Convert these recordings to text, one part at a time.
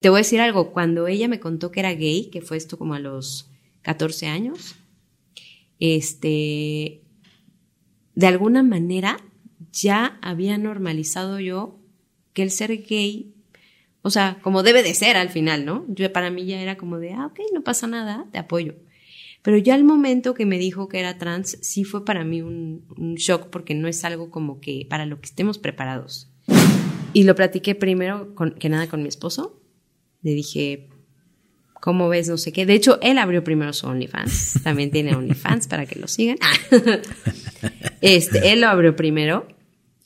Te voy a decir algo, cuando ella me contó que era gay, que fue esto como a los 14 años, este, de alguna manera ya había normalizado yo que el ser gay, o sea, como debe de ser al final, ¿no? Yo para mí ya era como de, ah, ok, no pasa nada, te apoyo. Pero ya el momento que me dijo que era trans, sí fue para mí un, un shock porque no es algo como que para lo que estemos preparados. Y lo platiqué primero con, que nada con mi esposo. Le dije, ¿cómo ves? No sé qué. De hecho, él abrió primero su OnlyFans. También tiene OnlyFans para que lo sigan. este, él lo abrió primero.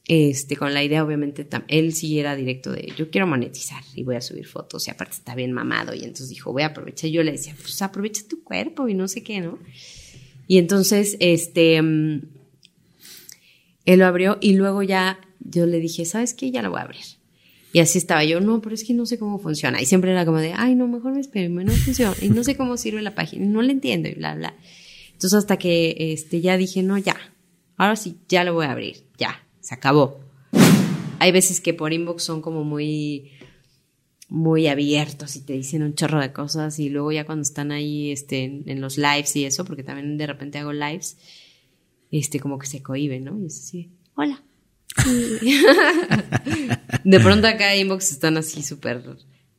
Este, con la idea, obviamente, él sí era directo de yo quiero monetizar y voy a subir fotos y aparte está bien mamado. Y entonces dijo, voy a aprovechar. Yo le decía, pues aprovecha tu cuerpo y no sé qué, ¿no? Y entonces, este, mm, él lo abrió y luego ya yo le dije, ¿sabes qué? Ya lo voy a abrir. Y así estaba yo, no, pero es que no sé cómo funciona. Y siempre era como de, ay, no, mejor me espero, no funciona. Y no sé cómo sirve la página, no la entiendo y bla, bla. Entonces hasta que este, ya dije, no, ya, ahora sí, ya lo voy a abrir, ya se acabó. Hay veces que por inbox son como muy muy abiertos y te dicen un chorro de cosas y luego ya cuando están ahí este, en, los lives y eso, porque también de repente hago lives, este como que se cohiben, ¿no? Y es así, hola. de pronto acá inbox están así súper,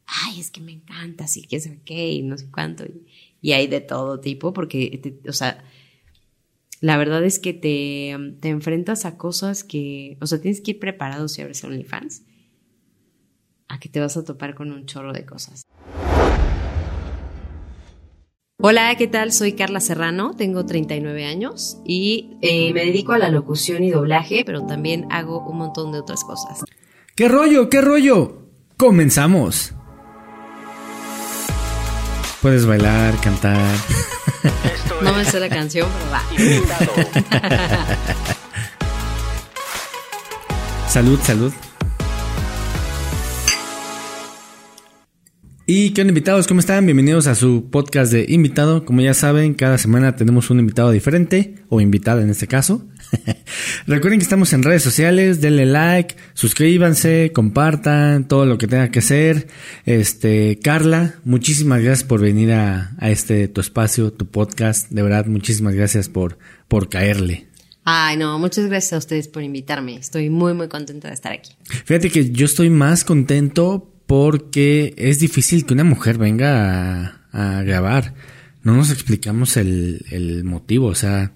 ay, es que me encanta, así que es ok, y no sé cuánto. Y, y hay de todo tipo, porque, o sea, la verdad es que te, te, enfrentas a cosas que, o sea, tienes que ir preparado si abres OnlyFans, a que te vas a topar con un chorro de cosas. Hola, ¿qué tal? Soy Carla Serrano, tengo 39 años y eh, me dedico a la locución y doblaje, pero también hago un montón de otras cosas. ¿Qué rollo? ¿Qué rollo? Comenzamos. Puedes bailar, cantar. No me sé la canción, pero va. salud, salud. Y qué onda invitados, ¿cómo están? Bienvenidos a su podcast de invitado. Como ya saben, cada semana tenemos un invitado diferente, o invitada en este caso. Recuerden que estamos en redes sociales, denle like, suscríbanse, compartan todo lo que tenga que hacer. Este, Carla, muchísimas gracias por venir a, a este tu espacio, tu podcast. De verdad, muchísimas gracias por, por caerle. Ay, no, muchas gracias a ustedes por invitarme. Estoy muy, muy contenta de estar aquí. Fíjate que yo estoy más contento porque es difícil que una mujer venga a, grabar. No nos explicamos el, el motivo, o sea...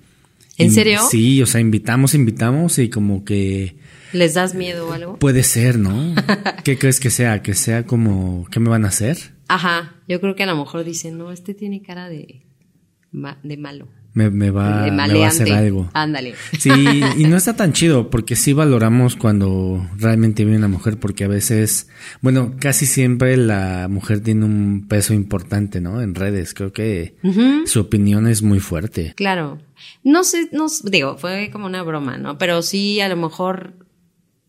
¿En serio? Sí, o sea, invitamos, invitamos y como que... ¿Les das miedo o algo? Puede ser, ¿no? ¿Qué crees que sea? ¿Que sea como... ¿Qué me van a hacer? Ajá, yo creo que a lo mejor dicen, no, este tiene cara de, de malo me, va, a hacer algo. Ándale. Sí, y no está tan chido porque sí valoramos cuando realmente viene una mujer porque a veces, bueno, casi siempre la mujer tiene un peso importante, ¿no? En redes, creo que su opinión es muy fuerte. Claro. No sé, no digo, fue como una broma, ¿no? Pero sí, a lo mejor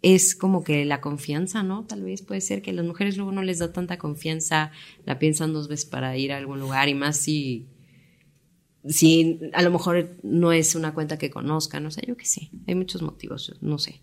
es como que la confianza, ¿no? Tal vez puede ser que las mujeres luego no les da tanta confianza, la piensan dos veces para ir a algún lugar y más si si a lo mejor no es una cuenta que conozcan, no sé, yo que sé, hay muchos motivos, no sé.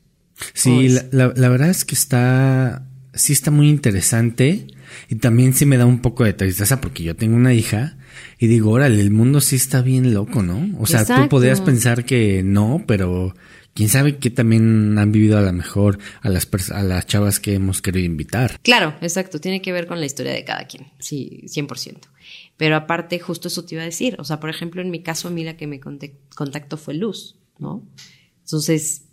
Sí, la, la, verdad es que está, sí está muy interesante y también sí me da un poco de tristeza porque yo tengo una hija y digo, órale, el mundo sí está bien loco, ¿no? O sea, tú podrías pensar que no, pero quién sabe qué también han vivido a lo mejor a las, a las chavas que hemos querido invitar. Claro, exacto, tiene que ver con la historia de cada quien, sí, 100%. Pero aparte, justo eso te iba a decir. O sea, por ejemplo, en mi caso, a mí la que me contactó fue Luz, ¿no? Entonces,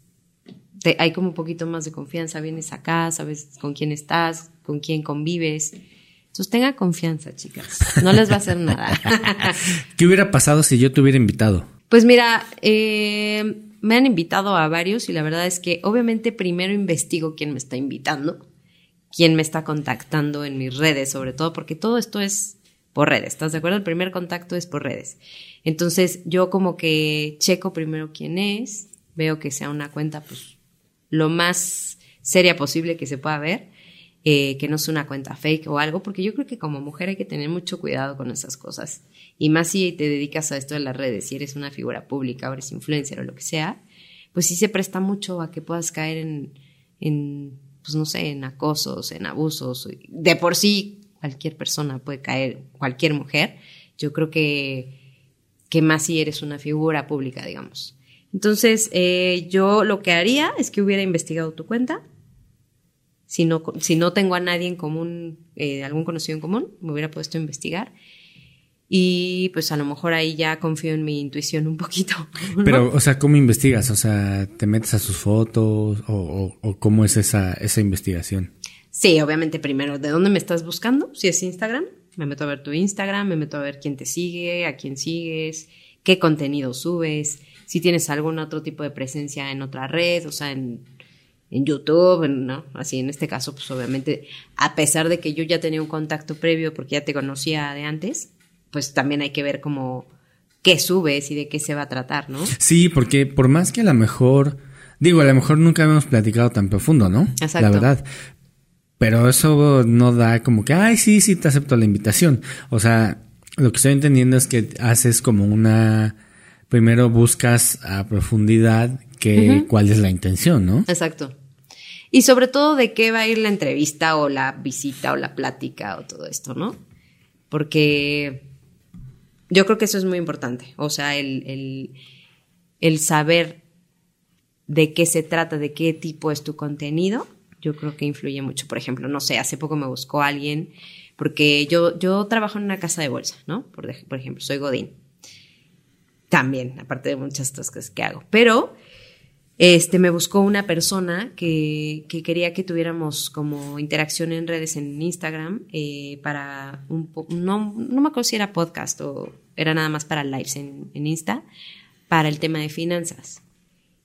te, hay como un poquito más de confianza. Vienes acá, sabes con quién estás, con quién convives. Entonces, tenga confianza, chicas. No les va a hacer nada. ¿Qué hubiera pasado si yo te hubiera invitado? Pues mira, eh, me han invitado a varios y la verdad es que obviamente primero investigo quién me está invitando, quién me está contactando en mis redes, sobre todo porque todo esto es por redes, ¿estás de acuerdo? El primer contacto es por redes. Entonces yo como que checo primero quién es, veo que sea una cuenta pues lo más seria posible que se pueda ver, eh, que no sea una cuenta fake o algo, porque yo creo que como mujer hay que tener mucho cuidado con esas cosas. Y más si te dedicas a esto de las redes, si eres una figura pública o eres influencer o lo que sea, pues sí se presta mucho a que puedas caer en, en pues no sé, en acosos, en abusos. De por sí cualquier persona puede caer, cualquier mujer, yo creo que, que más si eres una figura pública, digamos. Entonces, eh, yo lo que haría es que hubiera investigado tu cuenta. Si no, si no tengo a nadie en común, eh, algún conocido en común, me hubiera puesto a investigar. Y pues a lo mejor ahí ya confío en mi intuición un poquito. Pero, o sea, ¿cómo investigas? O sea, ¿te metes a sus fotos o, o, cómo es esa, esa investigación? Sí, obviamente primero, ¿de dónde me estás buscando? Si es Instagram, me meto a ver tu Instagram, me meto a ver quién te sigue, a quién sigues, qué contenido subes, si tienes algún otro tipo de presencia en otra red, o sea, en, en YouTube, ¿no? Así en este caso, pues obviamente, a pesar de que yo ya tenía un contacto previo porque ya te conocía de antes, pues también hay que ver como qué subes y de qué se va a tratar, ¿no? Sí, porque por más que a lo mejor, digo, a lo mejor nunca hemos platicado tan profundo, ¿no? Exacto. La verdad. Pero eso no da como que, ay, sí, sí, te acepto la invitación. O sea, lo que estoy entendiendo es que haces como una, primero buscas a profundidad que, cuál es la intención, ¿no? Exacto. Y sobre todo de qué va a ir la entrevista o la visita o la plática o todo esto, ¿no? Porque yo creo que eso es muy importante. O sea, el, el, saber de qué se trata, de qué tipo es tu contenido, yo creo que influye mucho. Por ejemplo, no sé, hace poco me buscó alguien, porque yo, yo trabajo en una casa de bolsa, ¿no? Por, ejemplo, soy Godín. También, aparte de muchas otras cosas que hago. Pero este, me buscó una persona que, que, quería que tuviéramos como interacción en redes en Instagram eh, para un no, no me acuerdo si era podcast o era nada más para lives en, en, Insta, para el tema de finanzas.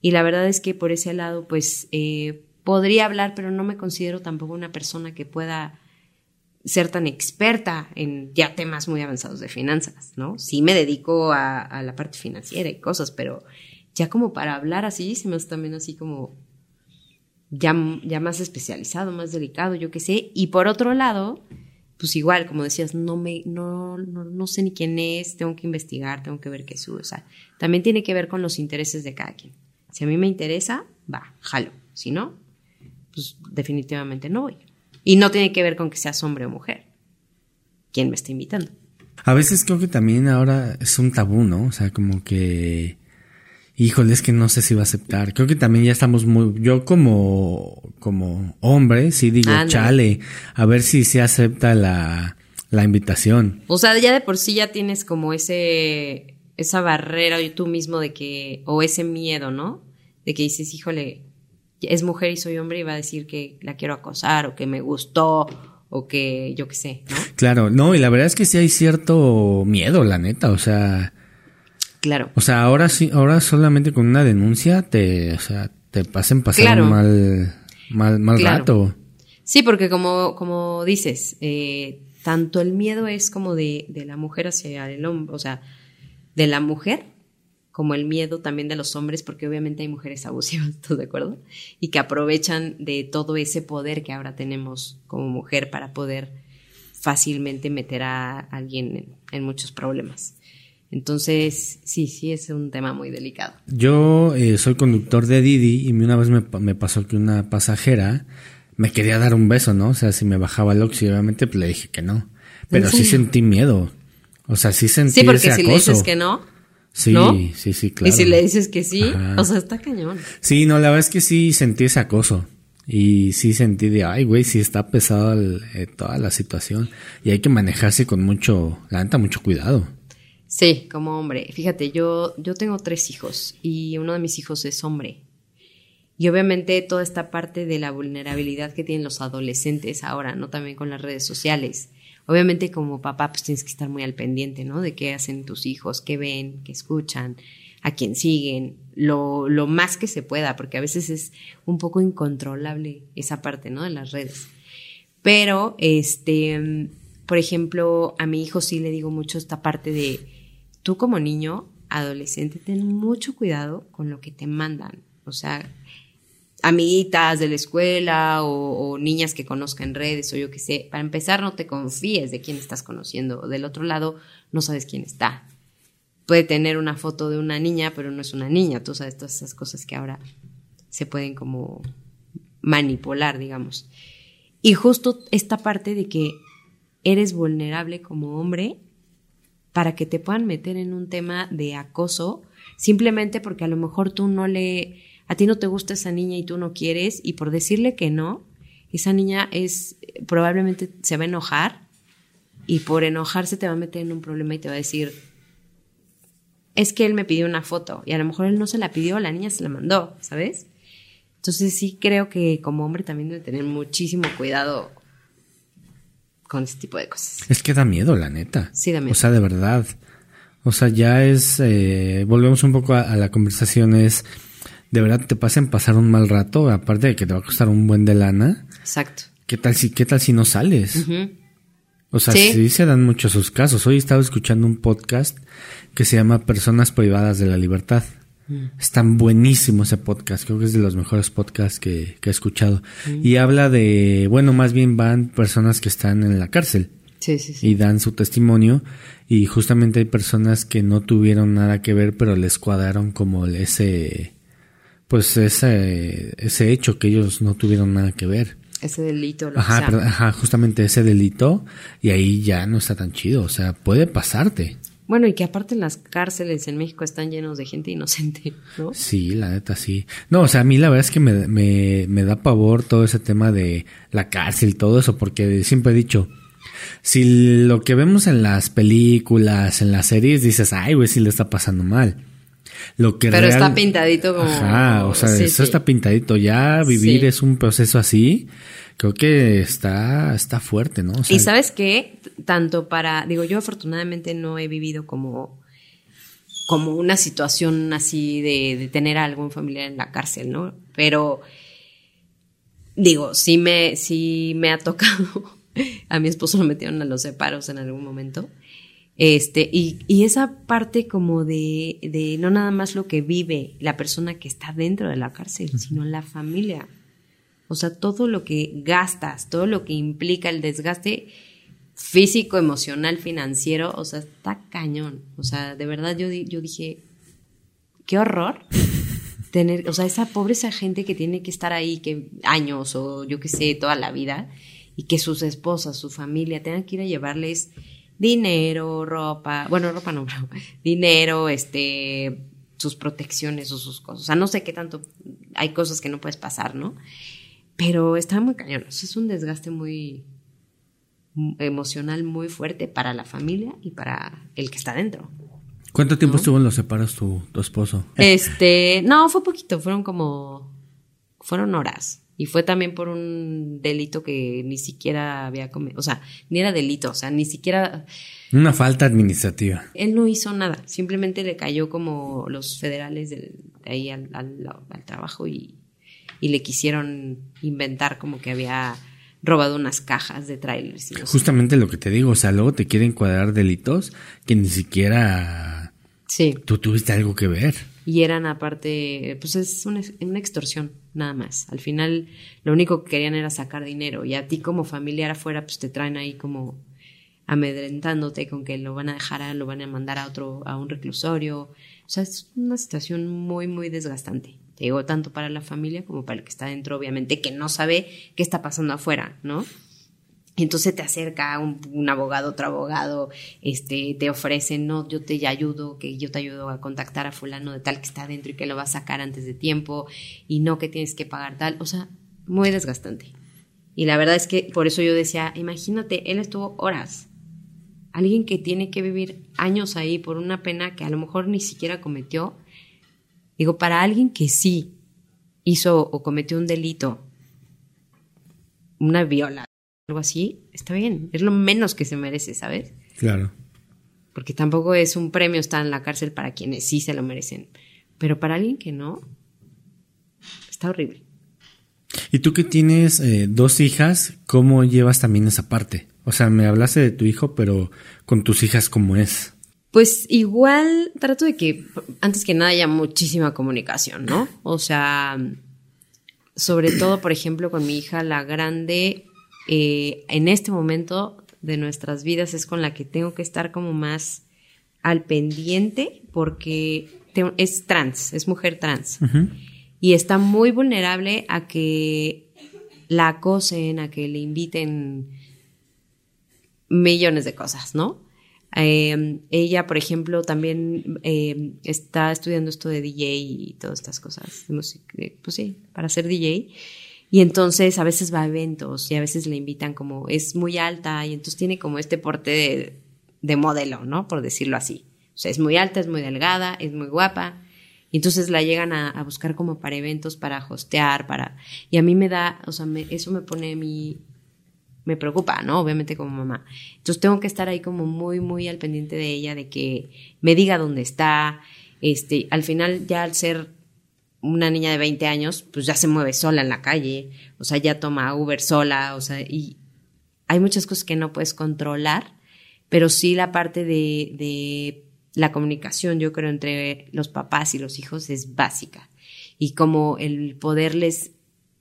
Y la verdad es que por ese lado, pues eh, podría hablar, pero no me considero tampoco una persona que pueda ser tan experta en ya temas muy avanzados de finanzas, ¿no? Sí me dedico a, la parte financiera y cosas, pero ya como para hablar así, se me hace también así como ya, ya más especializado, más delicado, yo qué sé. Y por otro lado, pues igual, como decías, no me, no, no, no, sé ni quién es, tengo que investigar, tengo que ver qué sube. O sea, también tiene que ver con los intereses de cada quien. Si a mí me interesa, va, jalo. Si no, pues definitivamente no voy. Y no tiene que ver con que seas hombre o mujer. ¿Quién me está invitando? A veces creo que también ahora es un tabú, ¿no? O sea, como que híjole, es que no sé si va a aceptar. Creo que también ya estamos muy, yo como, como hombre, sí digo, chale, a ver si se acepta la, la invitación. O sea, ya de por sí ya tienes como ese, esa barrera y tú mismo de que, o ese miedo, ¿no? De que dices, híjole, es mujer y soy hombre y va a decir que la quiero acosar o que me gustó o que yo qué sé, ¿no? Claro, no, y la verdad es que sí hay cierto miedo, la neta, o sea, Claro. O sea, ahora sí, ahora solamente con una denuncia te, o sea, te pasen pasar mal, mal, mal rato. Sí, porque como, como dices, eh, tanto el miedo es como de, de la mujer hacia el hombre, o sea, de la mujer, como el miedo también de los hombres, porque obviamente hay mujeres abusivas, ¿estás de acuerdo? Y que aprovechan de todo ese poder que ahora tenemos como mujer para poder fácilmente meter a alguien en muchos problemas. Entonces, sí, sí es un tema muy delicado. Yo eh, soy conductor de Didi y una vez me, me, pasó que una pasajera me quería dar un beso, ¿no? O sea, si me bajaba el oxi, obviamente pues le dije que no. Pero sí sentí miedo. O sea, sí sentí Sí, porque si le dices que no. Sí, sí, sí, claro. Y si le dices que sí, o sea, está cañón. Sí, no, la verdad es que sí sentí ese acoso. Y sí sentí de, ay, güey, sí está pesada eh, toda la situación. Y hay que manejarse con mucho, la neta, mucho cuidado. Sí, como hombre. Fíjate, yo, yo tengo tres hijos y uno de mis hijos es hombre. Y obviamente toda esta parte de la vulnerabilidad que tienen los adolescentes ahora, ¿no? También con las redes sociales. Obviamente como papá pues tienes que estar muy al pendiente, ¿no? De qué hacen tus hijos, qué ven, qué escuchan, a quién siguen, lo, lo más que se pueda, porque a veces es un poco incontrolable esa parte, ¿no? De las redes. Pero, este, por ejemplo, a mi hijo sí le digo mucho esta parte de tú como niño, adolescente, ten mucho cuidado con lo que te mandan. O sea, amiguitas de la escuela o, niñas que conozcan redes o yo qué sé. Para empezar, no te confíes de quién estás conociendo. Del otro lado, no sabes quién está. Puede tener una foto de una niña, pero no es una niña. Tú sabes todas esas cosas que ahora se pueden como manipular, digamos. Y justo esta parte de que eres vulnerable como hombre para que te puedan meter en un tema de acoso simplemente porque a lo mejor tú no le, a ti no te gusta esa niña y tú no quieres y por decirle que no, esa niña es, probablemente se va a enojar y por enojarse te va a meter en un problema y te va a decir, es que él me pidió una foto y a lo mejor él no se la pidió, la niña se la mandó, ¿sabes? Entonces sí creo que como hombre también debe tener muchísimo cuidado con este tipo de cosas. Es que da miedo, la neta. Sí, da miedo. O sea, de verdad. O sea, ya es, eh, volvemos un poco a, la conversación, es, de verdad te pasen pasar un mal rato, aparte de que te va a costar un buen de lana. Exacto. ¿Qué tal si, qué tal si no sales? O sea, sí. se dan muchos esos casos. Hoy estaba escuchando un podcast que se llama Personas Privadas de la Libertad. Mm. Está buenísimo ese podcast, creo que es de los mejores podcasts que, he escuchado. Mm. Y habla de, bueno, más bien van personas que están en la cárcel. Sí, sí, sí. Y dan su testimonio y justamente hay personas que no tuvieron nada que ver, pero les cuadraron como ese, pues ese, ese hecho que ellos no tuvieron nada que ver. Ese delito. Lo ajá, ajá, justamente ese delito y ahí ya no está tan chido, o sea, puede pasarte. Bueno, y que aparte las cárceles en México están llenos de gente inocente, ¿no? Sí, la neta sí. No, o sea, a mí la verdad es que me, me, me da pavor todo ese tema de la cárcel y todo eso, porque siempre he dicho, si lo que vemos en las películas, en las series, dices, ay, güey, sí le está pasando mal. Lo que Pero está pintadito como... Ajá, o sea, eso está pintadito. Ya vivir es un proceso así creo que está, está fuerte, ¿no? y sabes qué, tanto para, digo, yo afortunadamente no he vivido como, como una situación así de, de tener a algún familiar en la cárcel, ¿no? Pero, digo, sí me, sí me ha tocado, a mi esposo lo metieron a los separos en algún momento. Este, y, y esa parte como de, de no nada más lo que vive la persona que está dentro de la cárcel, sino la familia. O sea, todo lo que gastas, todo lo que implica el desgaste físico, emocional, financiero, o sea, está cañón. O sea, de verdad yo, yo dije, qué horror tener, o sea, esa pobre esa gente que tiene que estar ahí que años o yo qué sé, toda la vida y que sus esposas, su familia tengan que ir a llevarles dinero, ropa, bueno, ropa no, dinero, este, sus protecciones o sus cosas. O sea, no sé qué tanto, hay cosas que no puedes pasar, ¿no? Pero está muy cañón. es un desgaste muy emocional muy fuerte para la familia y para el que está dentro. ¿Cuánto tiempo estuvo en los separos tu, tu esposo? Este, no, fue poquito, fueron como, fueron horas. Y fue también por un delito que ni siquiera había cometido, o sea, ni era delito, o sea, ni siquiera... Una falta administrativa. Él no hizo nada, simplemente le cayó como los federales de, ahí al, al trabajo y y le quisieron inventar como que había robado unas cajas de trailers. Justamente lo que te digo, o sea, luego te quieren cuadrar delitos que ni siquiera sí. tú tuviste algo que ver. Y eran aparte, pues es una, una, extorsión, nada más. Al final lo único que querían era sacar dinero y a ti como familiar afuera pues te traen ahí como amedrentándote con que lo van a dejar, lo van a mandar a otro, a un reclusorio. O sea, es una situación muy, muy desgastante digo, tanto para la familia como para el que está dentro, obviamente, que no sabe qué está pasando afuera, ¿no? Entonces te acerca un, abogado, otro abogado, este, te ofrecen, no, yo te ayudo, que yo te ayudo a contactar a fulano de tal que está dentro y que lo va a sacar antes de tiempo, y no que tienes que pagar tal, o sea, muy desgastante. Y la verdad es que por eso yo decía, imagínate, él estuvo horas. Alguien que tiene que vivir años ahí por una pena que a lo mejor ni siquiera cometió, Digo, para alguien que sí hizo o cometió un delito, una viola, algo así, está bien, es lo menos que se merece, ¿sabes? Claro. Porque tampoco es un premio estar en la cárcel para quienes sí se lo merecen. Pero para alguien que no, está horrible. Y tú que tienes eh, dos hijas, ¿cómo llevas también esa parte? O sea, me hablaste de tu hijo, pero con tus hijas, ¿cómo es? Pues igual trato de que antes que nada haya muchísima comunicación, ¿no? O sea, sobre todo, por ejemplo, con mi hija, la grande, eh, en este momento de nuestras vidas es con la que tengo que estar como más al pendiente porque es trans, es mujer trans. Y está muy vulnerable a que la acosen, a que le inviten millones de cosas, ¿no? Eh, ella, por ejemplo, también eh, está estudiando esto de DJ y todas estas cosas, de música, pues sí, para ser DJ. Y entonces a veces va a eventos y a veces le invitan como es muy alta y entonces tiene como este porte de, de modelo, ¿no? Por decirlo así. O sea, es muy alta, es muy delgada, es muy guapa. Y entonces la llegan a, a buscar como para eventos, para hostear, para... Y a mí me da, o sea, me, eso me pone mi... Me preocupa, ¿no? Obviamente como mamá. Entonces tengo que estar ahí como muy, muy al pendiente de ella, de que me diga dónde está. Este, al final ya al ser una niña de 20 años, pues ya se mueve sola en la calle, o sea, ya toma Uber sola, o sea, y hay muchas cosas que no puedes controlar, pero sí la parte de, de la comunicación, yo creo, entre los papás y los hijos es básica. Y como el poderles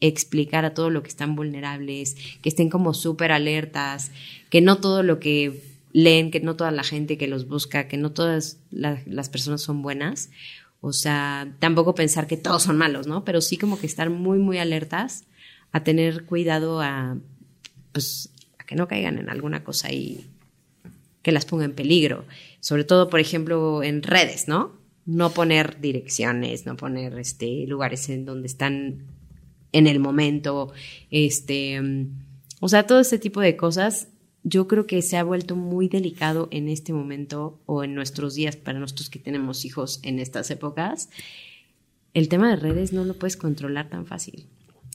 explicar a todo lo que están vulnerables, que estén como súper alertas, que no todo lo que leen, que no toda la gente que los busca, que no todas la, las personas son buenas. O sea, tampoco pensar que todos son malos, ¿no? Pero sí como que estar muy, muy alertas a tener cuidado a, pues, a que no caigan en alguna cosa y que las ponga en peligro. Sobre todo, por ejemplo, en redes, ¿no? No poner direcciones, no poner este, lugares en donde están en el momento, este, o sea, todo este tipo de cosas yo creo que se ha vuelto muy delicado en este momento o en nuestros días para nosotros que tenemos hijos en estas épocas. El tema de redes no lo puedes controlar tan fácil.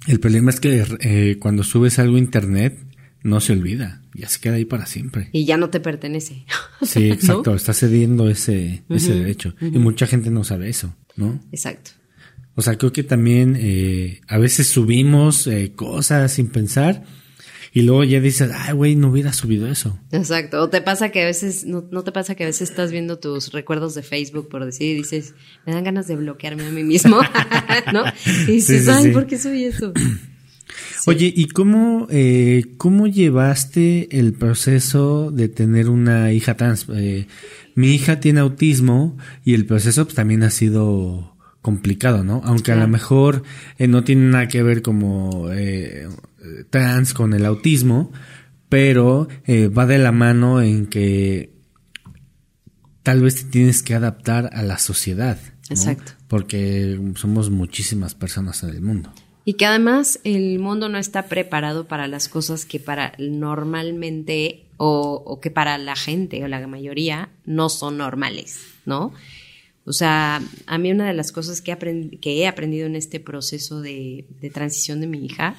El problema es que eh, cuando subes algo a internet no se olvida, ya se queda ahí para siempre. Y ya no te pertenece. Sí, exacto, ¿No? está cediendo ese, ese uh -huh, derecho. Uh -huh. Y mucha gente no sabe eso, ¿no? Exacto. O sea, creo que también eh, a veces subimos eh, cosas sin pensar y luego ya dices, ay, güey, no hubiera subido eso. Exacto. O te pasa que a veces, no, no, te pasa que a veces estás viendo tus recuerdos de Facebook, por decir, y dices, me dan ganas de bloquearme a mí mismo, ¿no? Y dices, sí, sí, ay, sí. ¿por qué soy eso? Oye, ¿y cómo, eh, cómo llevaste el proceso de tener una hija trans? Eh, mi hija tiene autismo y el proceso pues, también ha sido complicado, ¿no? Aunque a lo mejor eh, no tiene nada que ver como eh, trans con el autismo, pero eh, va de la mano en que tal vez te tienes que adaptar a la sociedad. ¿no? Exacto. Porque somos muchísimas personas en el mundo. Y que además el mundo no está preparado para las cosas que para normalmente o, o que para la gente o la mayoría no son normales, ¿no? O sea, a mí una de las cosas que, aprend que he aprendido en este proceso de, de, transición de mi hija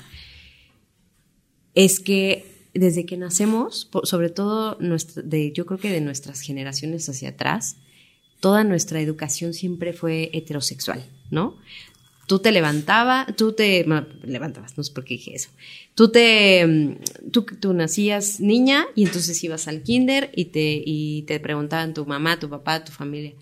es que desde que nacemos, sobre todo de, yo creo que de nuestras generaciones hacia atrás, toda nuestra educación siempre fue heterosexual, ¿no? Tú te levantaba, tú te levantabas, no sé por qué dije eso. Tú te tú, tú nacías niña y entonces ibas al kinder y te y te preguntaban tu mamá, tu papá, tu familia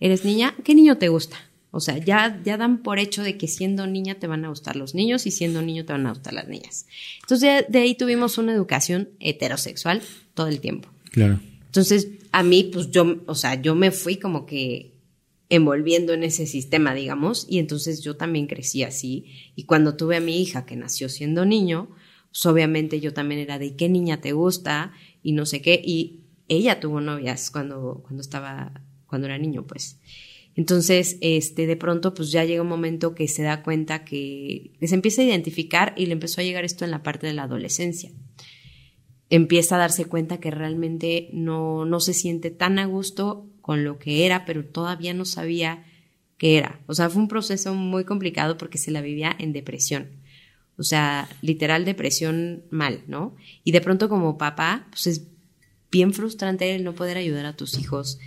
eres niña, ¿qué niño te gusta? O sea, ya, ya dan por hecho de que siendo niña te van a gustar los niños y siendo niño te van a gustar las niñas. Entonces, de, de ahí tuvimos una educación heterosexual todo el tiempo. Claro. Entonces, a mí, pues yo, o sea, yo me fui como que envolviendo en ese sistema, digamos, y entonces yo también crecí así. Y cuando tuve a mi hija que nació siendo niño, pues obviamente yo también era de qué niña te gusta y no sé qué. Y ella tuvo novias cuando, cuando estaba cuando era niño, pues. Entonces, este, de pronto, pues ya llega un momento que se da cuenta que, se empieza a identificar y le empezó a llegar esto en la parte de la adolescencia. Empieza a darse cuenta que realmente no, no se siente tan a gusto con lo que era, pero todavía no sabía qué era. O sea, fue un proceso muy complicado porque se la vivía en depresión. O sea, literal depresión mal, ¿no? Y de pronto como papá, pues es bien frustrante el no poder ayudar a tus hijos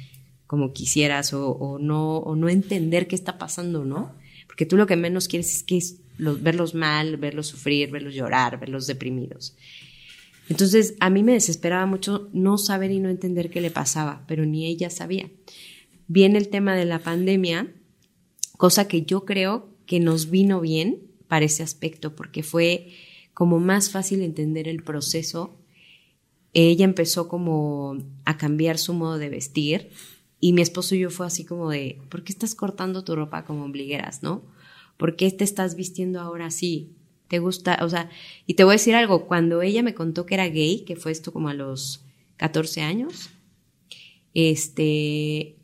como quisieras o, no, o no entender qué está pasando, ¿no? Porque tú lo que menos quieres es que verlos mal, verlos sufrir, verlos llorar, verlos deprimidos. Entonces, a mí me desesperaba mucho no saber y no entender qué le pasaba, pero ni ella sabía. Viene el tema de la pandemia, cosa que yo creo que nos vino bien para ese aspecto, porque fue como más fácil entender el proceso. Ella empezó como a cambiar su modo de vestir, y mi esposo y yo fue así como de, ¿por qué estás cortando tu ropa como ombligueras, no? ¿Por qué te estás vistiendo ahora así? ¿Te gusta? O sea, y te voy a decir algo, cuando ella me contó que era gay, que fue esto como a los 14 años. Este,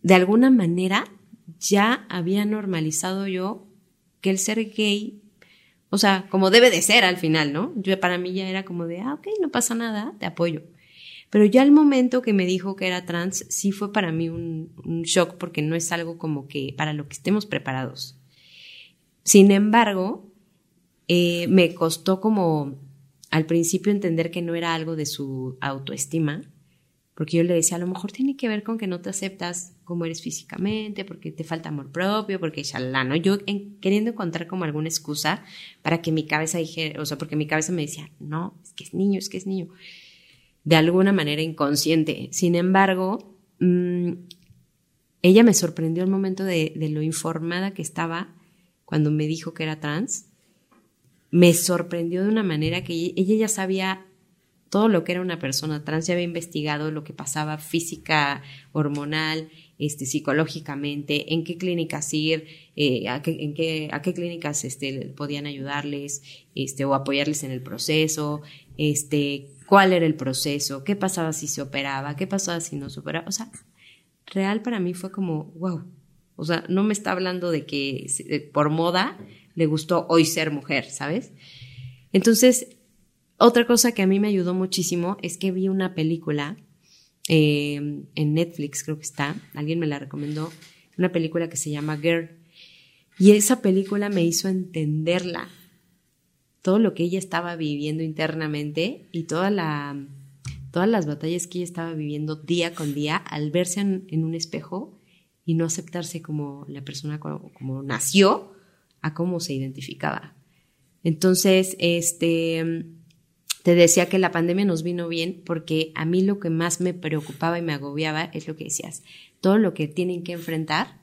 de alguna manera ya había normalizado yo que el ser gay, o sea, como debe de ser al final, ¿no? Yo para mí ya era como de, ah, ok, no pasa nada, te apoyo. Pero ya el momento que me dijo que era trans, sí fue para mí un, shock porque no es algo como que para lo que estemos preparados. Sin embargo, eh, me costó como al principio entender que no era algo de su autoestima, porque yo le decía, a lo mejor tiene que ver con que no te aceptas como eres físicamente, porque te falta amor propio, porque la ¿no? Yo queriendo encontrar como alguna excusa para que mi cabeza dijera, o sea, porque mi cabeza me decía, no, es que es niño, es que es niño, de alguna manera inconsciente. Sin embargo, mm, ella me sorprendió el momento de, lo informada que estaba cuando me dijo que era trans, me sorprendió de una manera que ella ya sabía todo lo que era una persona trans, ya había investigado lo que pasaba física, hormonal, este, psicológicamente, en qué clínicas ir, eh, a, qué, en qué, a qué clínicas este, podían ayudarles este, o apoyarles en el proceso, este, cuál era el proceso, qué pasaba si se operaba, qué pasaba si no se operaba. O sea, real para mí fue como, wow, o sea, no me está hablando de que por moda le gustó hoy ser mujer, ¿sabes? Entonces, otra cosa que a mí me ayudó muchísimo es que vi una película eh, en Netflix, creo que está, alguien me la recomendó, una película que se llama Girl. Y esa película me hizo entenderla, todo lo que ella estaba viviendo internamente y toda la, todas las batallas que ella estaba viviendo día con día al verse en un espejo y no aceptarse como la persona como, nació a cómo se identificaba. Entonces, este, te decía que la pandemia nos vino bien porque a mí lo que más me preocupaba y me agobiaba es lo que decías, todo lo que tienen que enfrentar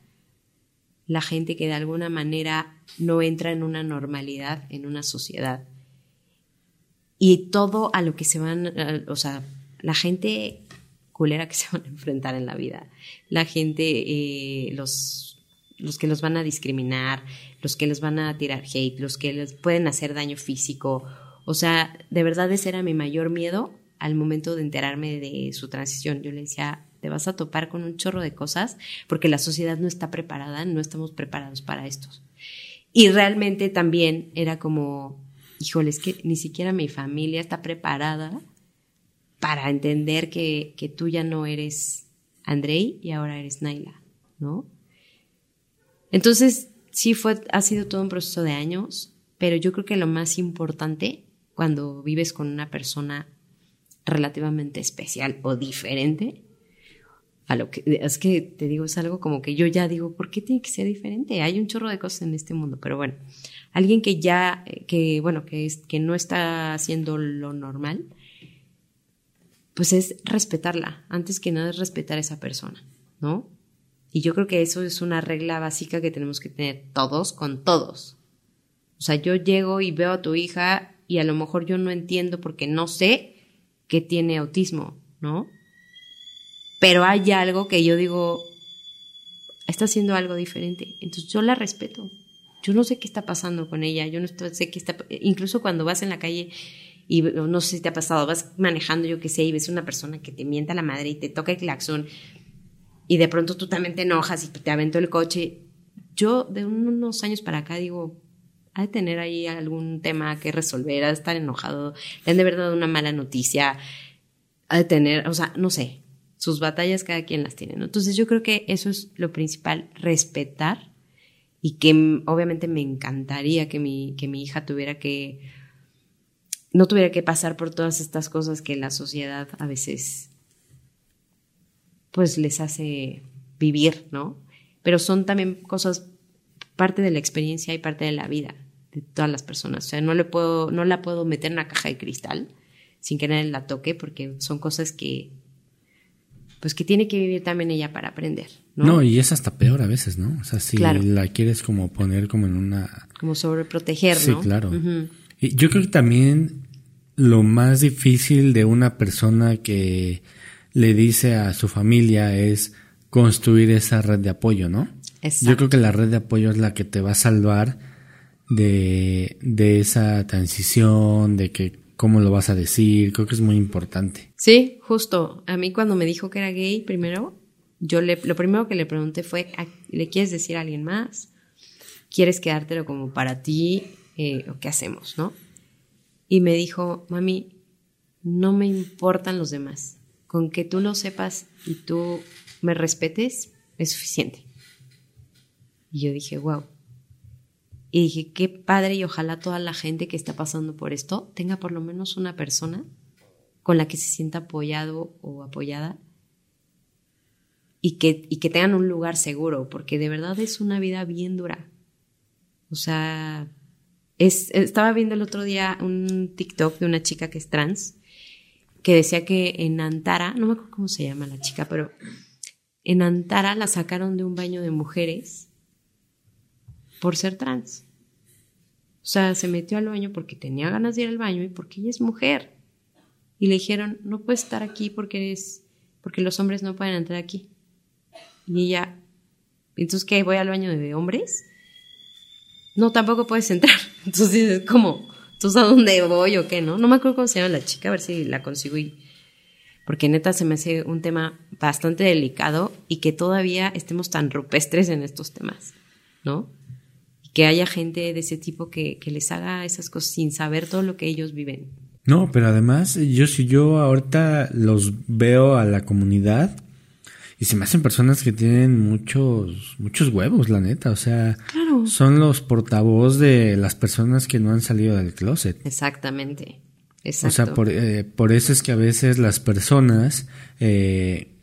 la gente que de alguna manera no entra en una normalidad, en una sociedad. Y todo a lo que se van, o sea, la gente culera que se van a enfrentar en la vida. La gente, eh, los, los que los van a discriminar, los que los van a tirar hate, los que les pueden hacer daño físico. O sea, de verdad ese era mi mayor miedo al momento de enterarme de su transición. Yo le decía, te vas a topar con un chorro de cosas porque la sociedad no está preparada, no estamos preparados para estos. Y realmente también era como, híjole, es que ni siquiera mi familia está preparada para entender que, que tú ya no eres Andrei y ahora eres Naila, ¿no? Entonces, sí fue, ha sido todo un proceso de años, pero yo creo que lo más importante cuando vives con una persona relativamente especial o diferente, a lo que es que te digo, es algo como que yo ya digo, ¿por qué tiene que ser diferente? Hay un chorro de cosas en este mundo, pero bueno, alguien que ya, que bueno, que, es, que no está haciendo lo normal, pues es respetarla. Antes que nada es respetar a esa persona, ¿no? Y yo creo que eso es una regla básica que tenemos que tener todos con todos. O sea, yo llego y veo a tu hija y a lo mejor yo no entiendo porque no sé que tiene autismo, ¿no? Pero hay algo que yo digo, está haciendo algo diferente. Entonces yo la respeto. Yo no sé qué está pasando con ella, yo no sé qué está, incluso cuando vas en la calle y no sé si te ha pasado, vas manejando, yo qué sé, y ves una persona que te mienta la madre y te toca el claxon y de pronto tú también te enojas y te aventó el coche. Yo de unos años para acá digo, ha de tener ahí algún tema que resolver, ha de estar enojado, le han de haber dado una mala noticia, ha de tener, o sea, no sé, sus batallas cada quien las tiene. Entonces yo creo que eso es lo principal, respetar y que obviamente me encantaría que mi, que mi hija tuviera que no tuviera que pasar por todas estas cosas que la sociedad a veces pues les hace vivir, ¿no? Pero son también cosas parte de la experiencia y parte de la vida de todas las personas. O sea, no le puedo, no la puedo meter en una caja de cristal sin que nadie la toque, porque son cosas que pues que tiene que vivir también ella para aprender. No, no y es hasta peor a veces, ¿no? O sea, si la quieres como poner como en una... Como sobreproteger, ¿no? Sí, claro. y yo creo que también lo más difícil de una persona que le dice a su familia es construir esa red de apoyo, ¿no? Exacto. Yo creo que la red de apoyo es la que te va a salvar de, de esa transición, de que cómo lo vas a decir, creo que es muy importante. Sí, justo. A mí cuando me dijo que era gay primero, yo le, lo primero que le pregunté fue, ¿le quieres decir a alguien más? ¿Quieres quedártelo como para ti? Eh, ¿O qué hacemos, no? Y me dijo, mami, no me importan los demás. Con que tú lo sepas y tú me respetes es suficiente. Y yo dije, wow. Y dije, qué padre y ojalá toda la gente que está pasando por esto tenga por lo menos una persona con la que se sienta apoyado o apoyada y que, y que tengan un lugar seguro, porque de verdad es una vida bien dura. O sea, es, estaba viendo el otro día un TikTok de una chica que es trans, que decía que en Antara, no me acuerdo cómo se llama la chica, pero en Antara la sacaron de un baño de mujeres por ser trans. O sea, se metió al baño porque tenía ganas de ir al baño y porque ella es mujer. Y le dijeron, no puedes estar aquí porque eres, porque los hombres no pueden entrar aquí. Y ella, entonces, ¿qué? ¿Voy al baño de hombres? No, tampoco puedes entrar. Entonces, ¿cómo? ¿Entonces a dónde voy o qué, no? No me acuerdo cómo se llama la chica, a ver si la consigo y... Porque neta se me hace un tema bastante delicado y que todavía estemos tan rupestres en estos temas, ¿no? Que haya gente de ese tipo que, les haga esas cosas sin saber todo lo que ellos viven. No, pero además, yo si yo ahorita los veo a la comunidad y se me hacen personas que tienen muchos, muchos huevos, la neta. O sea, son los portavoz de las personas que no han salido del closet. Exactamente. Exacto. O sea, por, eh, por eso es que a veces las personas eh,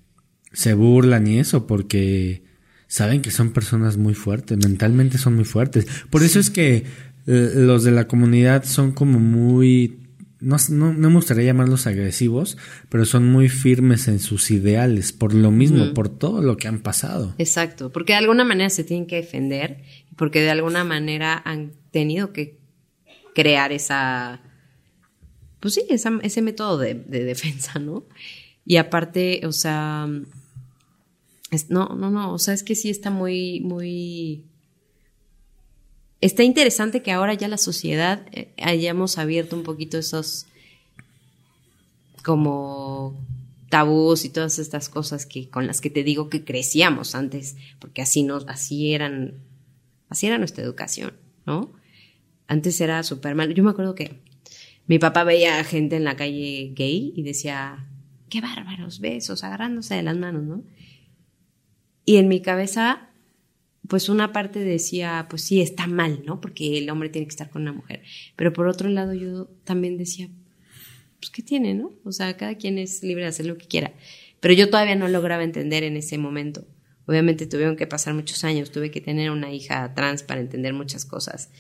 se burlan y eso, porque saben que son personas muy fuertes, mentalmente son muy fuertes. Por eso es que eh, los de la comunidad son como muy, no, no, me gustaría llamarlos agresivos, pero son muy firmes en sus ideales, por lo mismo, por todo lo que han pasado. Exacto, porque de alguna manera se tienen que defender, porque de alguna manera han tenido que crear esa, pues sí, ese método de, de defensa, ¿no? Y aparte, o sea, no, no, no, o sea, es que sí está muy, muy... Está interesante que ahora ya la sociedad eh, hayamos abierto un poquito esos como tabús y todas estas cosas que con las que te digo que crecíamos antes, porque así nos, así eran, así era nuestra educación, ¿no? Antes era súper mal. Yo me acuerdo que mi papá veía gente en la calle gay y decía, qué bárbaros, besos, agarrándose de las manos, ¿no? Y en mi cabeza, pues una parte decía, pues sí, está mal, ¿no? Porque el hombre tiene que estar con una mujer. Pero por otro lado, yo también decía, pues ¿qué tiene, no? O sea, cada quien es libre de hacer lo que quiera. Pero yo todavía no lograba entender en ese momento. Obviamente tuvieron que pasar muchos años, tuve que tener una hija trans para entender muchas cosas.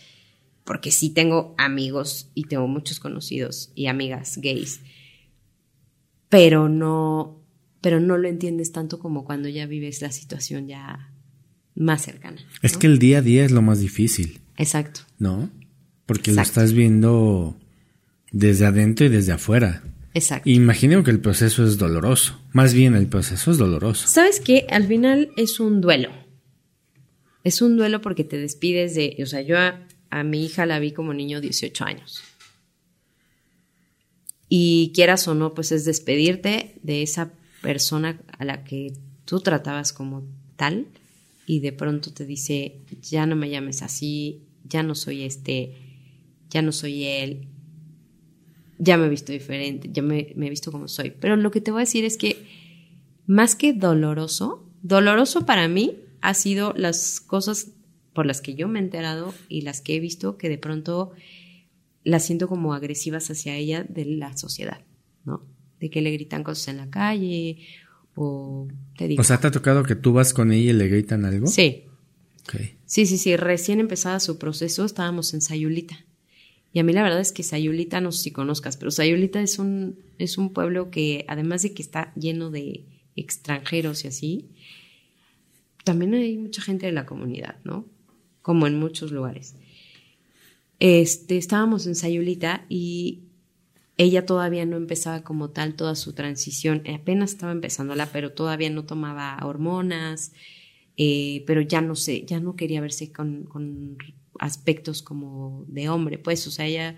Porque sí tengo amigos y tengo muchos conocidos y amigas gays. Pero no, pero no lo entiendes tanto como cuando ya vives la situación ya más cercana. Es que el día a día es lo más difícil. Exacto. ¿No? Porque lo estás viendo desde adentro y desde afuera. Exacto. Imagino que el proceso es doloroso. Más bien, el proceso es doloroso. ¿Sabes qué? Al final es un duelo. Es un duelo porque te despides de. O sea, yo a, a mi hija la vi como niño 18 años. Y quieras o no, pues es despedirte de esa persona a la que tú tratabas como tal y de pronto te dice, ya no me llames así, ya no soy este, ya no soy él, ya me he visto diferente, ya me, he visto como soy. Pero lo que te voy a decir es que más que doloroso, doloroso para mí ha sido las cosas por las que yo me he enterado y las que he visto que de pronto las siento como agresivas hacia ella de la sociedad, ¿no? De que le gritan cosas en la calle o te digo. O sea, ¿te ha tocado que tú vas con ella y le gritan algo? Sí. Sí, sí, sí. Recién empezaba su proceso, estábamos en Sayulita. Y a mí la verdad es que Sayulita, no sé si conozcas, pero Sayulita es un, es un pueblo que, además de que está lleno de extranjeros y así, también hay mucha gente de la comunidad, ¿no? Como en muchos lugares. Este, estábamos en Sayulita y ella todavía no empezaba como tal toda su transición, apenas estaba empezándola, pero todavía no tomaba hormonas, eh, pero ya no sé, ya no quería verse con, aspectos como de hombre, pues, o sea, ella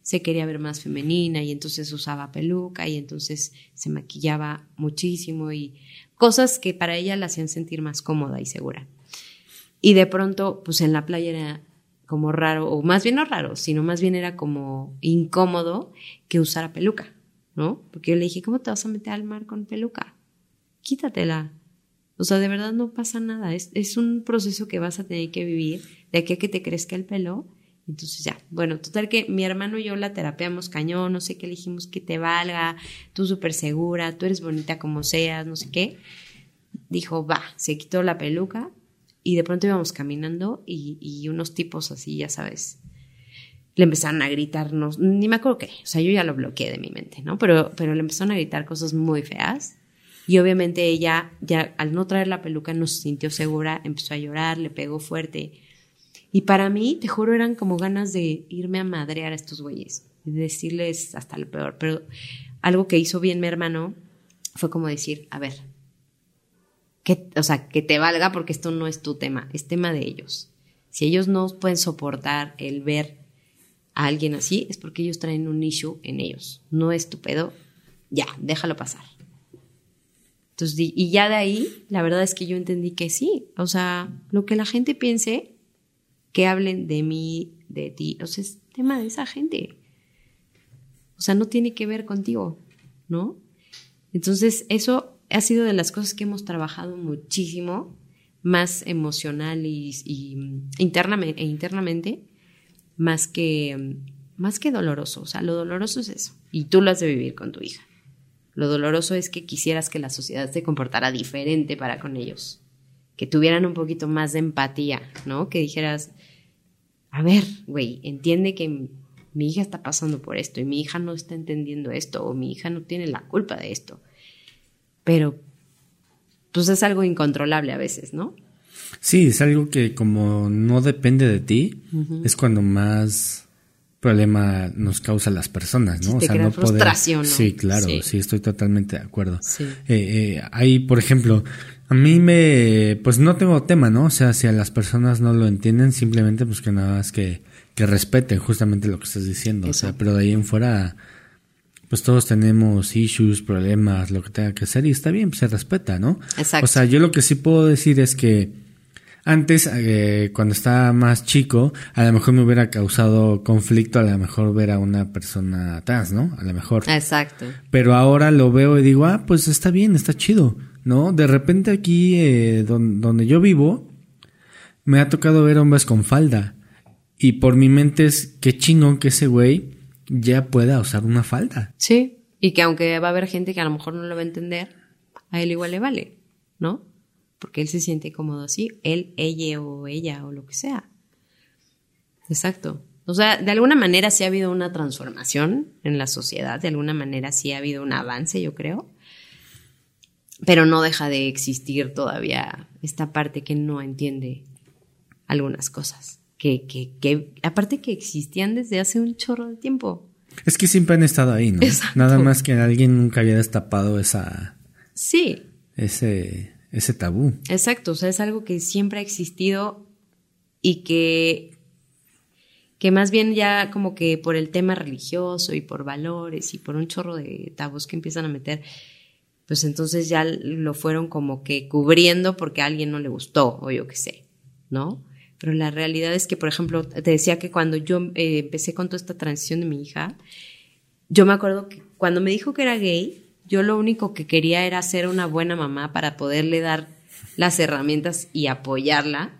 se quería ver más femenina y entonces usaba peluca y entonces se maquillaba muchísimo y cosas que para ella la hacían sentir más cómoda y segura. Y de pronto, pues en la playa era como raro, o más bien no raro, sino más bien era como incómodo que usara peluca, ¿no? Porque yo le dije, ¿cómo te vas a meter al mar con peluca? Quítatela. O sea, de verdad no pasa nada. Es, es un proceso que vas a tener que vivir de aquí a que te crezca el pelo. Entonces ya, bueno, total que mi hermano y yo la terapeamos cañón, no sé qué, le dijimos que te valga, tú súper segura, tú eres bonita como seas, no sé qué. Dijo, va, se quitó la peluca y de pronto íbamos caminando y, y unos tipos así, ya sabes, le empezaron a gritarnos, ni me acuerdo qué, o sea, yo ya lo bloqueé de mi mente, ¿no? Pero, pero le empezaron a gritar cosas muy feas y obviamente ella, ya al no traer la peluca, no se sintió segura, empezó a llorar, le pegó fuerte. Y para mí, te juro, eran como ganas de irme a madrear a estos güeyes, y decirles hasta lo peor. Pero algo que hizo bien mi hermano fue como decir, a ver, o sea, que te valga porque esto no es tu tema, es tema de ellos. Si ellos no pueden soportar el ver a alguien así, es porque ellos traen un issue en ellos. No es tu pedo, ya, déjalo pasar. Entonces, y ya de ahí, la verdad es que yo entendí que sí. O sea, lo que la gente piense, que hablen de mí, de ti, o sea, es tema de esa gente. O sea, no tiene que ver contigo, ¿no? Entonces, eso ha sido de las cosas que hemos trabajado muchísimo, más emocional y, y internamente, e internamente, más que, más que doloroso. O sea, lo doloroso es eso. Y tú lo has de vivir con tu hija. Lo doloroso es que quisieras que la sociedad se comportara diferente para con ellos, que tuvieran un poquito más de empatía, ¿no? Que dijeras, a ver, güey, entiende que mi hija está pasando por esto y mi hija no está entendiendo esto o mi hija no tiene la culpa de esto. Pero, pues es algo incontrolable a veces, ¿no? Sí, es algo que como no depende de ti, es cuando más problema nos causa a las personas, ¿no? o sea, no frustración, Sí, claro, sí. estoy totalmente de acuerdo. Sí. Eh, eh, por ejemplo, a mí me, pues no tengo tema, ¿no? O sea, si a las personas no lo entienden, simplemente pues que nada más que, que respeten justamente lo que estás diciendo. O sea, pero de ahí en fuera, pues todos tenemos issues, problemas, lo que tenga que ser y está bien, pues se respeta, ¿no? Exacto. O sea, yo lo que sí puedo decir es que antes, eh, cuando estaba más chico, a lo mejor me hubiera causado conflicto, a lo mejor ver a una persona trans, ¿no? A lo mejor. Exacto. Pero ahora lo veo y digo, ah, pues está bien, está chido, ¿no? De repente aquí, eh, donde yo vivo, me ha tocado ver hombres con falda. Y por mi mente es, qué chingón que ese güey ya pueda usar una falda. Sí, y que aunque va a haber gente que a lo mejor no lo va a entender, a él igual le vale, ¿no? porque él se siente cómodo así, él, ella o ella o lo que sea. Exacto. O sea, de alguna manera sí ha habido una transformación en la sociedad, de alguna manera sí ha habido un avance, yo creo, pero no deja de existir todavía esta parte que no entiende algunas cosas, que, que, que aparte que existían desde hace un chorro de tiempo. Es que siempre han estado ahí, ¿no? Nada más que alguien nunca había destapado esa... Sí. Ese ese tabú. Exacto, o sea, es algo que siempre ha existido y que, que más bien ya como que por el tema religioso y por valores y por un chorro de tabús que empiezan a meter, pues entonces ya lo fueron como que cubriendo porque a alguien no le gustó o yo qué sé, ¿no? Pero la realidad es que, por ejemplo, te decía que cuando yo eh, empecé con toda esta transición de mi hija, yo me acuerdo que cuando me dijo que era gay, yo lo único que quería era ser una buena mamá para poderle dar las herramientas y apoyarla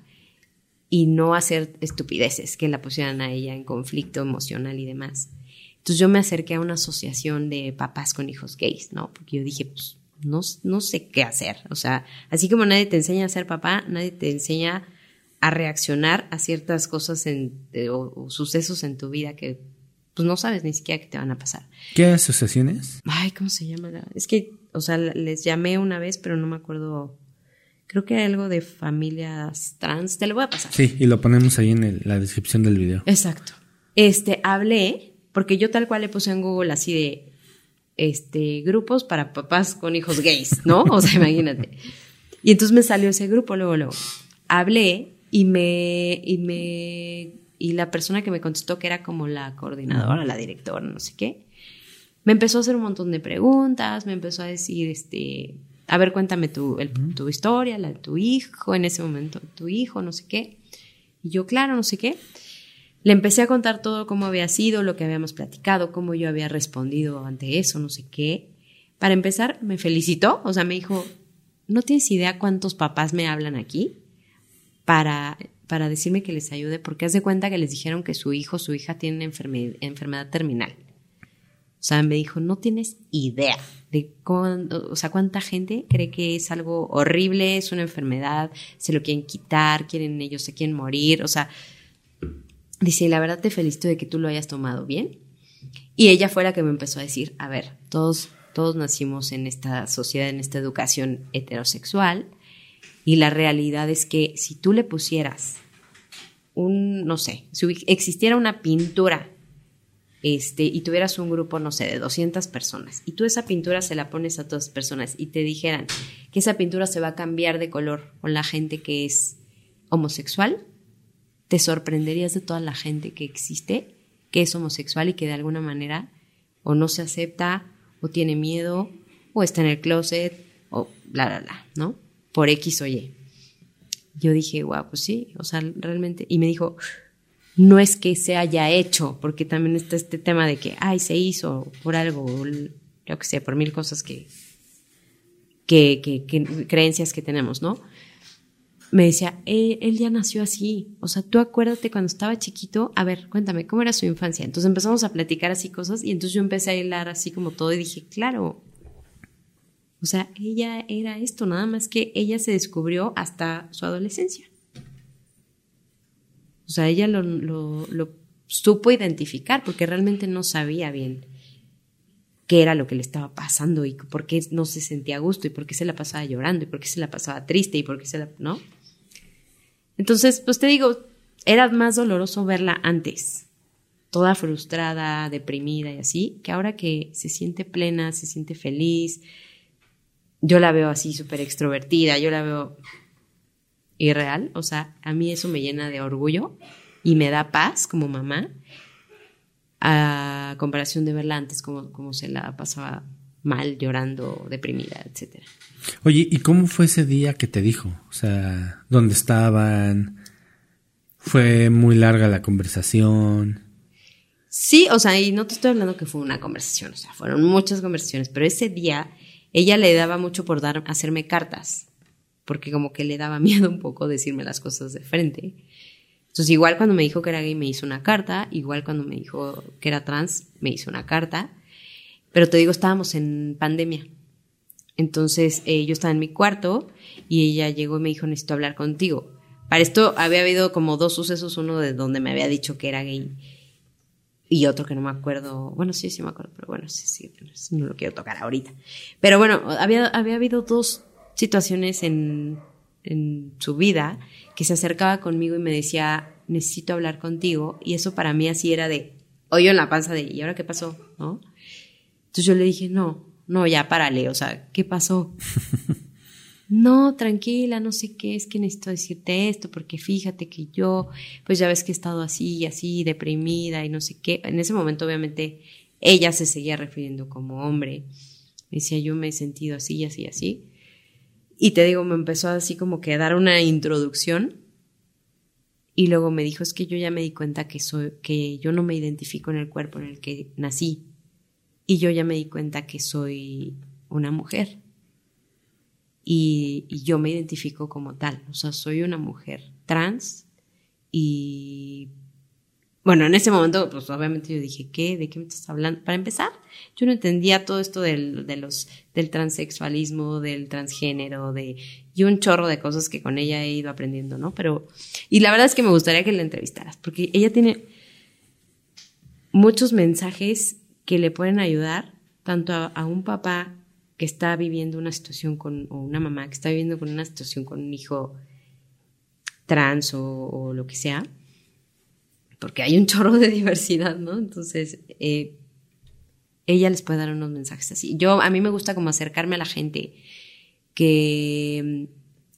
y no hacer estupideces que la pusieran a ella en conflicto emocional y demás. Entonces yo me acerqué a una asociación de papás con hijos gays, ¿no? Porque yo dije, pues no, no sé qué hacer. O sea, así como nadie te enseña a ser papá, nadie te enseña a reaccionar a ciertas cosas en, o sucesos en tu vida que pues no sabes ni siquiera qué te van a pasar. ¿Qué asociaciones? Ay, ¿cómo se llama? Es que, o sea, les llamé una vez, pero no me acuerdo. Creo que era algo de familias trans. Te lo voy a pasar. Sí, y lo ponemos ahí en la descripción del video. Exacto. Este, hablé, porque yo tal cual le puse en Google así de, este, grupos para papás con hijos gays, ¿no? O sea, imagínate. Y entonces me salió ese grupo, luego, luego. Hablé y me, y me y la persona que me contestó, que era como la coordinadora, la directora, no sé qué, me empezó a hacer un montón de preguntas, me empezó a decir, este, a ver, cuéntame tu, tu historia, la de tu hijo, en ese momento, tu hijo, no sé qué. Y yo, claro, no sé qué. Le empecé a contar todo cómo había sido, lo que habíamos platicado, cómo yo había respondido ante eso, no sé qué. Para empezar, me felicitó, o sea, me dijo, no tienes idea cuántos papás me hablan aquí para para decirme que les ayude, porque haz de cuenta que les dijeron que su hijo, su hija tiene enfermedad terminal. O sea, me dijo, no tienes idea de o sea, cuánta gente cree que es algo horrible, es una enfermedad, se lo quieren quitar, quieren ellos, se quieren morir. O sea, dice, la verdad te felicito de que tú lo hayas tomado bien. Y ella fue la que me empezó a decir, a ver, todos, todos nacimos en esta sociedad, en esta educación heterosexual y la realidad es que si tú le pusieras un, no sé, si existiera una pintura este, y tuvieras un grupo, no sé, de 200 personas, y tú esa pintura se la pones a todas las personas y te dijeran que esa pintura se va a cambiar de color con la gente que es homosexual, te sorprenderías de toda la gente que existe que es homosexual y que de alguna manera o no se acepta o tiene miedo o está en el closet o bla, bla, bla, ¿no? Por X o Y. Yo dije, guau, pues sí, o sea, realmente, y me dijo, no es que se haya hecho, porque también está este tema de que, ay, se hizo por algo, yo que sé, por mil cosas que, que, que, creencias que tenemos, ¿no? Me decía, él, él, ya nació así, o sea, tú acuérdate cuando estaba chiquito, a ver, cuéntame, ¿cómo era su infancia? Entonces empezamos a platicar así cosas y entonces yo empecé a hilar así como todo y dije, claro, o sea, ella era esto, nada más que ella se descubrió hasta su adolescencia. O sea, ella lo, supo identificar porque realmente no sabía bien qué era lo que le estaba pasando y por qué no se sentía a gusto y por qué se la pasaba llorando y por qué se la pasaba triste y por qué se la... ¿no? Entonces, pues te digo, era más doloroso verla antes, toda frustrada, deprimida y así, que ahora que se siente plena, se siente feliz, yo la veo así súper extrovertida, yo la veo irreal, o sea, a mí eso me llena de orgullo y me da paz como mamá, a comparación de verla antes como, como se la pasaba mal, llorando, deprimida, etc. Oye, ¿y cómo fue ese día que te dijo? O sea, ¿dónde estaban? ¿Fue muy larga la conversación? Sí, o sea, y no te estoy hablando que fue una conversación, o sea, fueron muchas conversaciones, pero ese día ella le daba mucho por dar, hacerme cartas, porque como que le daba miedo un poco decirme las cosas de frente. Entonces, igual cuando me dijo que era gay me hizo una carta, igual cuando me dijo que era trans me hizo una carta, pero te digo, estábamos en pandemia. Entonces, eh, yo estaba en mi cuarto y ella llegó y me dijo, necesito hablar contigo. Para esto había habido como dos sucesos, uno de donde me había dicho que era gay y otro que no me acuerdo, bueno, sí, sí me acuerdo, pero bueno, sí, sí, no lo quiero tocar ahorita. Pero bueno, había, había habido dos situaciones en, en su vida que se acercaba conmigo y me decía, necesito hablar contigo, y eso para mí así era de, hoyo en la panza de, ¿y ahora qué pasó? ¿No? Entonces yo le dije, no, no, ya párale, o sea, ¿qué pasó? no, tranquila, no sé qué, es que necesito decirte esto, porque fíjate que yo, pues ya ves que he estado así y así, deprimida y no sé qué. En ese momento, obviamente, ella se seguía refiriendo como hombre. Me decía, yo me he sentido así y así así. Y te digo, me empezó así como que a dar una introducción. Y luego me dijo, es que yo ya me di cuenta que soy, que yo no me identifico en el cuerpo en el que nací. Y yo ya me di cuenta que soy una mujer y, yo me identifico como tal, o sea, soy una mujer trans y bueno, en ese momento, pues obviamente yo dije, ¿qué? ¿De qué me estás hablando? Para empezar, yo no entendía todo esto del, del transexualismo, del transgénero, de, y un chorro de cosas que con ella he ido aprendiendo, ¿no? Pero, y la verdad es que me gustaría que la entrevistaras, porque ella tiene muchos mensajes que le pueden ayudar tanto a un papá que está viviendo una situación con, o una mamá que está viviendo con una situación con un hijo trans o, lo que sea, porque hay un chorro de diversidad, ¿no? Entonces, eh, ella les puede dar unos mensajes así. Yo, a mí me gusta como acercarme a la gente que,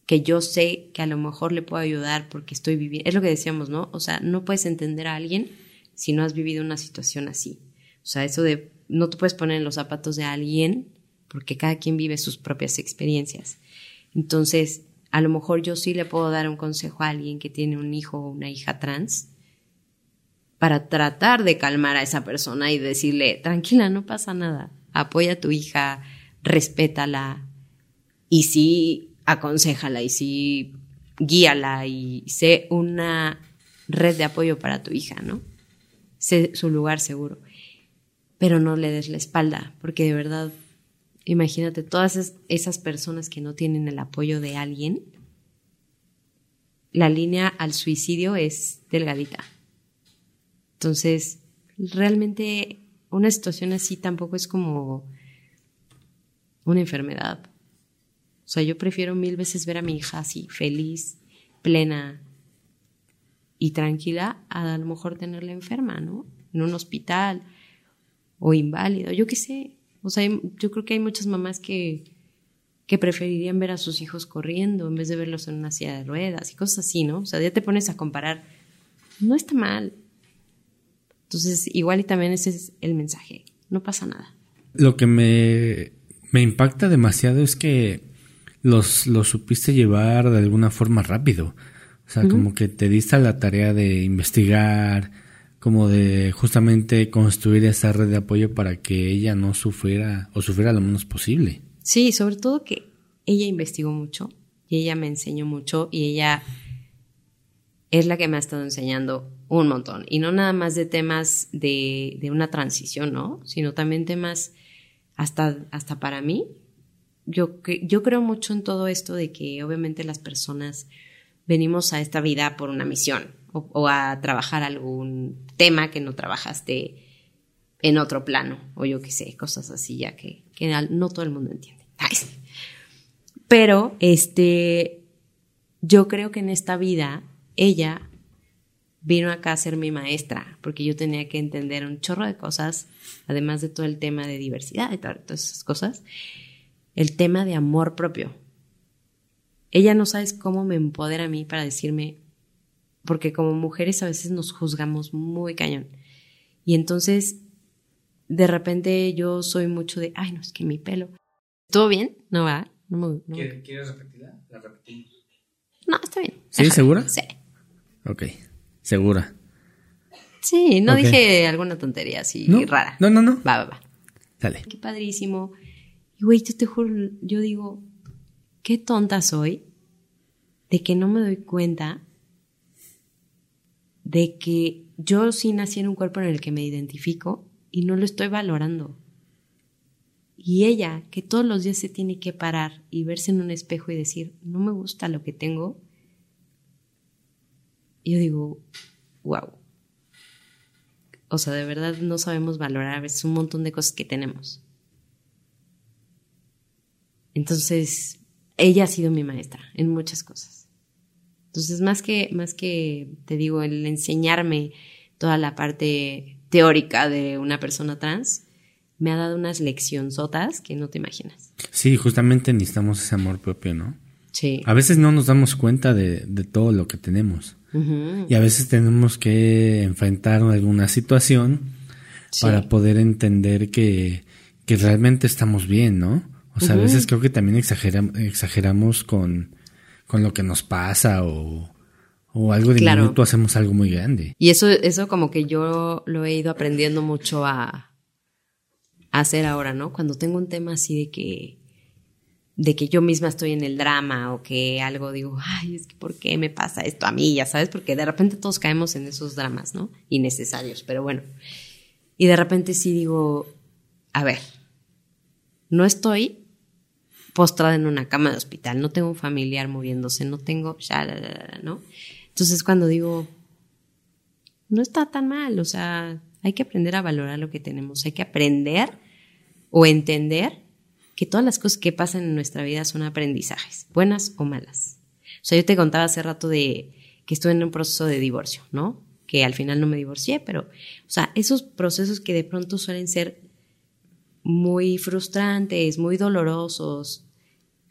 que yo sé que a lo mejor le puedo ayudar porque estoy viviendo, es lo que decíamos, ¿no? O sea, no puedes entender a alguien si no has vivido una situación así. O sea, eso de no te puedes poner en los zapatos de alguien porque cada quien vive sus propias experiencias. Entonces, a lo mejor yo sí le puedo dar un consejo a alguien que tiene un hijo o una hija trans para tratar de calmar a esa persona y decirle, tranquila, no pasa nada, apoya a tu hija, respétala y sí aconsejala y sí guíala y sé una red de apoyo para tu hija, ¿no? Sé su lugar seguro. Pero no le des la espalda, porque de verdad, imagínate, todas esas personas que no tienen el apoyo de alguien, la línea al suicidio es delgadita. Entonces, realmente una situación así tampoco es como una enfermedad. O sea, yo prefiero mil veces ver a mi hija así, feliz, plena y tranquila, a, a lo mejor tenerla enferma, ¿no? En un hospital o inválido, yo qué sé. O sea, yo creo que hay muchas mamás que, que preferirían ver a sus hijos corriendo en vez de verlos en una silla de ruedas y cosas así, ¿no? O sea, ya te pones a comparar. No está mal. Entonces, igual y también ese es el mensaje. No pasa nada. Lo que me, me impacta demasiado es que los, los supiste llevar de alguna forma rápido. O sea, como que te diste la tarea de investigar, como de justamente construir esa red de apoyo para que ella no sufriera o sufriera lo menos posible. Sí, sobre todo que ella investigó mucho y ella me enseñó mucho y ella es la que me ha estado enseñando un montón. Y no nada más de temas de, de una transición, ¿no? Sino también temas hasta, hasta para mí, yo, yo creo mucho en todo esto de que obviamente las personas venimos a esta vida por una misión o, a trabajar algún tema que no trabajaste en otro plano o yo qué sé, cosas así ya que, que no todo el mundo entiende. Pero este, yo creo que en esta vida ella vino acá a ser mi maestra, porque yo tenía que entender un chorro de cosas, además de todo el tema de diversidad y todas esas cosas el tema de amor propio. Ella no sabes cómo me empodera a mí para decirme, porque como mujeres a veces nos juzgamos muy cañón. Y entonces, de repente yo soy mucho de, ay, no, es que mi pelo. ¿Todo bien? ¿No va? No ¿Quieres repetirla? La repetimos. No, está bien. ¿Sí? ¿Segura? Sí. Ok, segura. Sí, no dije alguna tontería así rara. No, no, no. Va, va, va. Dale. Qué padrísimo. Y güey, yo te juro, yo digo, qué tonta soy de que no me doy cuenta de que yo sí nací en un cuerpo en el que me identifico y no lo estoy valorando. Y ella, que todos los días se tiene que parar y verse en un espejo y decir, no me gusta lo que tengo, yo digo, wow. O sea, de verdad no sabemos valorar a veces un montón de cosas que tenemos. Entonces, ella ha sido mi maestra en muchas cosas. Entonces, más que, más que, te digo, el enseñarme toda la parte teórica de una persona trans, me ha dado unas leccionzotas que no te imaginas. Sí, justamente necesitamos ese amor propio, ¿no? Sí. A veces no nos damos cuenta de, todo lo que tenemos. Y a veces tenemos que enfrentar alguna situación para poder entender que, que realmente estamos bien, ¿no? O sea, a veces creo que también exageramos con, con lo que nos pasa o, o algo de claro. minuto hacemos algo muy grande. Y eso, eso como que yo lo he ido aprendiendo mucho a, a hacer ahora, ¿no? Cuando tengo un tema así de que de que yo misma estoy en el drama o que algo digo, ay, es que ¿por qué me pasa esto a mí? Ya sabes, porque de repente todos caemos en esos dramas, ¿no? Innecesarios, pero bueno. Y de repente sí digo, a ver, no estoy postrada en una cama de hospital, no tengo un familiar muriéndose, no tengo, ¿no? Entonces cuando digo, no está tan mal, o sea, hay que aprender a valorar lo que tenemos, hay que aprender o entender que todas las cosas que pasan en nuestra vida son aprendizajes, buenas o malas. O sea, yo te contaba hace rato de que estuve en un proceso de divorcio, ¿no? Que al final no me divorcié, pero, o sea, esos procesos que de pronto suelen ser muy frustrantes, muy dolorosos,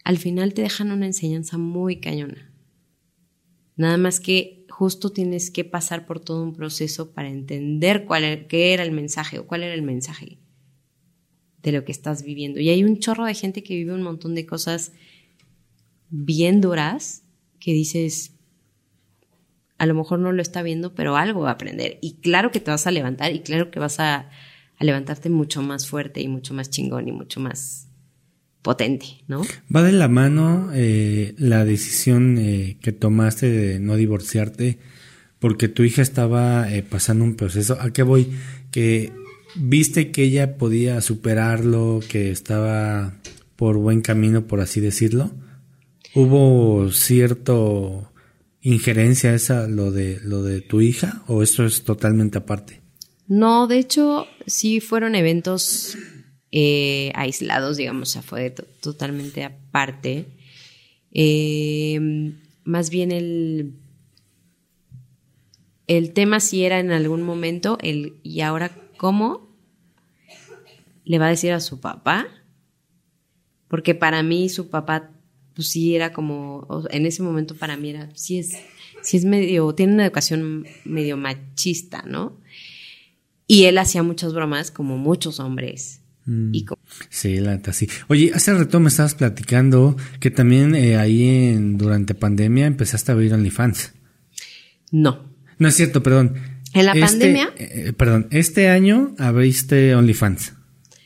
al final te dejan una enseñanza muy cañona. Nada más que justo tienes que pasar por todo un proceso para entender cuál era, qué era el mensaje o cuál era el mensaje de lo que estás viviendo. Y hay un chorro de gente que vive un montón de cosas bien duras que dices, a lo mejor no lo está viendo, pero algo va a aprender. Y claro que te vas a levantar y claro que vas a, a levantarte mucho más fuerte y mucho más chingón y mucho más potente, ¿no? Va de la mano eh, la decisión eh, que tomaste de no divorciarte porque tu hija estaba eh, pasando un proceso. ¿A qué voy? Que viste que ella podía superarlo, que estaba por buen camino, por así decirlo. ¿Hubo cierto injerencia esa lo de lo de tu hija o esto es totalmente aparte? No, de hecho sí fueron eventos eh, aislados, digamos, fue totalmente aparte. Eh, más bien el, el tema si era en algún momento el y ahora cómo le va a decir a su papá, porque para mí su papá pues sí era como en ese momento para mí era sí es sí es medio tiene una educación medio machista, ¿no? Y él hacía muchas bromas como muchos hombres Mm. Sí, la neta, sí. Oye, hace rato me estabas platicando que también eh, ahí en, durante pandemia empezaste a abrir OnlyFans. No. No es cierto, perdón. ¿En la Este, pandemia? eh, perdón, este año abriste OnlyFans.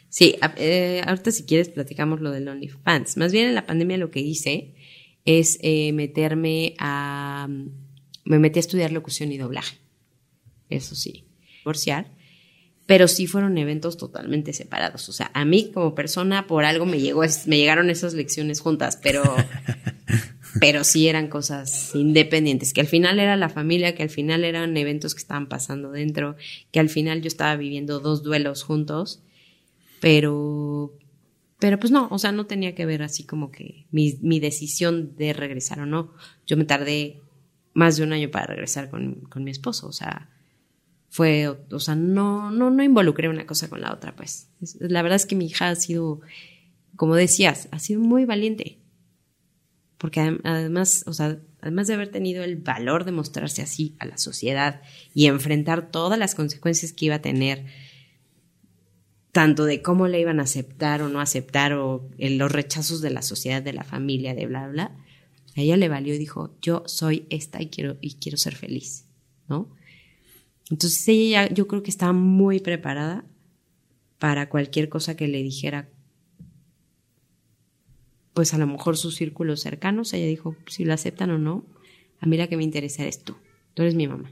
Sí, eh, ahorita si quieres platicamos lo del OnlyFans. Más bien en la pandemia lo que hice es eh, meterme a... Me metí a estudiar locución y doblaje. Eso sí. Divorciar. Pero sí fueron eventos totalmente separados. O sea, a mí como persona por algo me llegó, me llegaron esas lecciones juntas, pero, pero sí eran cosas independientes, que al final era la familia, que al final eran eventos que estaban pasando dentro, que al final yo estaba viviendo dos duelos juntos pero pero pues no, o sea, no tenía que ver así como que mi, mi decisión de regresar o no. Yo me tardé más de un año para regresar con, con mi esposo, o sea, fue, o sea, no, no, no involucré una cosa con la otra, pues. Es- La verdad es que mi hija ha sido, como decías, ha sido muy valiente. Porque adem- además, o sea, además de haber tenido el valor de mostrarse así a la sociedad y enfrentar todas las consecuencias que iba a tener tanto de cómo le iban a aceptar o no aceptar o los rechazos de la sociedad, de la familia, de bla, bla, a ella le valió y dijo, yo soy esta y quiero, y quiero ser feliz, ¿no? Entonces ella yo creo que estaba muy preparada para cualquier cosa que le dijera, pues a lo mejor sus círculos cercanos, ella dijo, si lo aceptan o no, a mí la que me interesa eres tú, tú eres mi mamá.